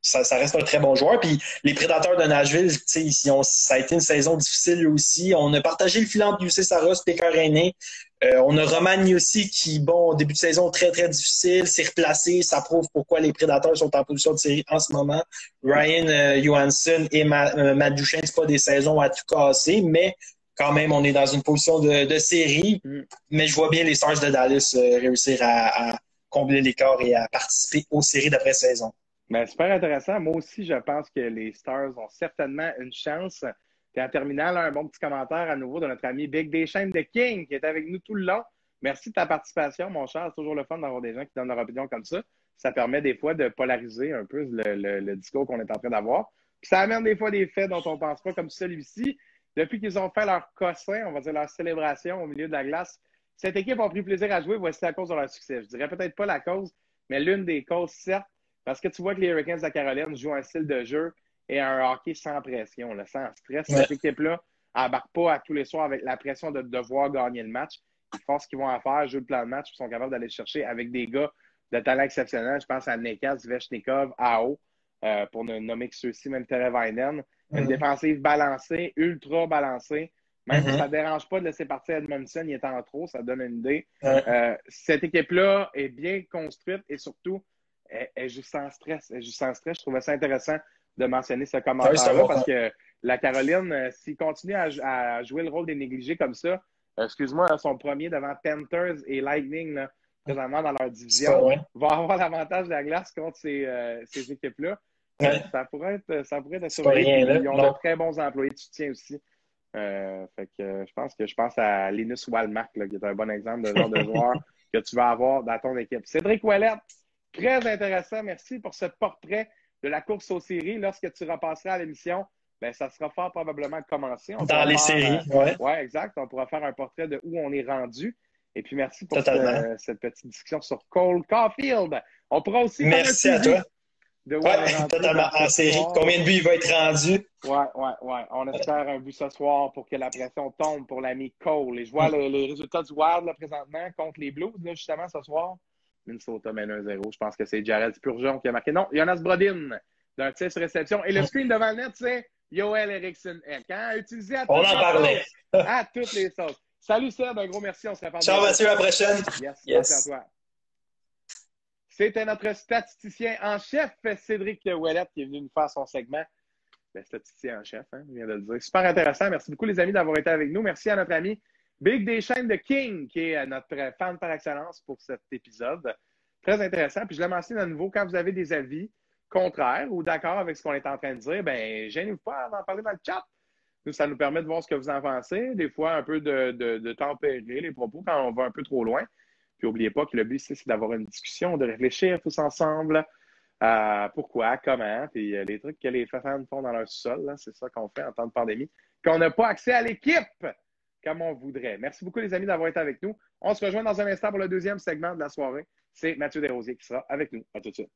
Ça, ça, reste un très bon joueur. Puis les Prédateurs de Nashville, ils ont, ça a été une saison difficile aussi. On a partagé le filant de UC Saros, Pécœur René. Euh, on a Roman aussi qui, bon, début de saison très, très difficile, s'est replacé. Ça prouve pourquoi les Prédateurs sont en position de série en ce moment. Ryan euh, Johansson et euh, Matt Duchesne, c'est pas des saisons à tout casser, mais quand même, on est dans une position de, série. Mm. Mais je vois bien les Stars de Dallas réussir à, combler l'écart et à participer aux séries d'après-saison. Ben, super intéressant. Moi aussi, je pense que les Stars ont certainement une chance. Et en terminant, un bon petit commentaire à nouveau de notre ami Big Deschamps de King qui est avec nous tout le long. Merci de ta participation, mon cher. C'est toujours le fun d'avoir des gens qui donnent leur opinion comme ça. Ça permet des fois de polariser un peu le, discours qu'on est en train d'avoir. Puis ça amène des fois des faits dont on ne pense pas, comme celui-ci. Depuis qu'ils ont fait leur cossin, on va dire leur célébration au milieu de la glace, cette équipe a pris plaisir à jouer. Voici la cause de leur succès. Je dirais peut-être pas la cause, mais l'une des causes, certes, parce que tu vois que les Hurricanes de Caroline jouent un style de jeu et un hockey sans pression, sans stress. Cette équipe-là n'embarque pas à tous les soirs avec la pression de devoir gagner le match. Ils font ce qu'ils vont en faire, jouent le plan de match, ils sont capables d'aller chercher avec des gars de talent exceptionnel. Je pense à Nekas, Veshnikov, Ao, euh, pour ne nommer que ceux-ci, même Terevainen. Une mm-hmm. défensive balancée, ultra balancée. Même si mm-hmm. ça ne dérange pas de laisser partir Edmondson, il est en trop, ça donne une idée. Euh, cette équipe-là est bien construite et surtout, elle, est juste sans stress. Elle sans stress. Je trouvais ça intéressant de mentionner ce commentaire-là parce que la Caroline, euh, s'il continue à, jouer le rôle des négligés comme ça, euh, excuse-moi, son premier devant Panthers et Lightning, présentement dans leur division, va avoir l'avantage de la glace contre ces, euh, équipes-là. Ça pourrait être, ça pourrait être Ils ont de très bons employés de soutien aussi. fait que je pense que je pense à Linus Walmark, qui est un bon exemple de genre de joueur que tu vas avoir dans ton équipe. Cédric Ouellette, très intéressant. Merci pour ce portrait de la course aux séries, lorsque tu repasseras à l'émission, ben, ça sera fort probablement commencé. Dans les séries, oui. Oui, exact. On pourra faire un portrait de où on est rendu. Et puis, merci pour cette petite discussion sur Cole Caulfield. On pourra aussi Merci à toi. De totalement en série. Combien de buts il va être rendu? Oui, oui, oui. On espère un but ce soir pour que la pression tombe pour l'ami Cole. Et je vois les, résultats du Wild présentement contre les Blues, justement, ce soir. Minnesota mène 1-0. Je pense que c'est Jared Spurgeon qui a marqué. Non, Jonas Brodin d'un tir réception. Et le screen devant le net, c'est Yoel Eriksson Ek. Hein? Utilisé à, On en parlait. à toutes les sauces. Salut Seb, un gros merci. On se reparle. Ciao Mathieu, à la prochaine. Yes, yes. Merci à toi. C'était notre statisticien en chef, Cédric Ouellet, qui est venu nous faire son segment. Le statisticien en chef, hein, je viens de le dire. Super intéressant. Merci beaucoup, les amis, d'avoir été avec nous. Merci à notre ami Big Deschênes de King, qui est notre fan par excellence pour cet épisode. Très intéressant. Puis je le mentionne à nouveau, quand vous avez des avis contraires ou d'accord avec ce qu'on est en train de dire, ben gênez-vous pas d'en parler dans le chat. Nous, ça nous permet de voir ce que vous en pensez. Des fois, un peu de, tempérer les propos quand on va un peu trop loin. Puis n'oubliez pas que le but, c'est d'avoir une discussion, de réfléchir tous ensemble. à pourquoi, comment, puis euh, les trucs que les fans font dans leur sol, c'est ça qu'on fait en temps de pandémie. Qu'on n'a pas accès à l'équipe comme on voudrait. Merci beaucoup, les amis, d'avoir été avec nous. On se rejoint dans un instant pour le deuxième segment de la soirée. C'est Mathieu Desrosiers qui sera avec nous. À tout de suite.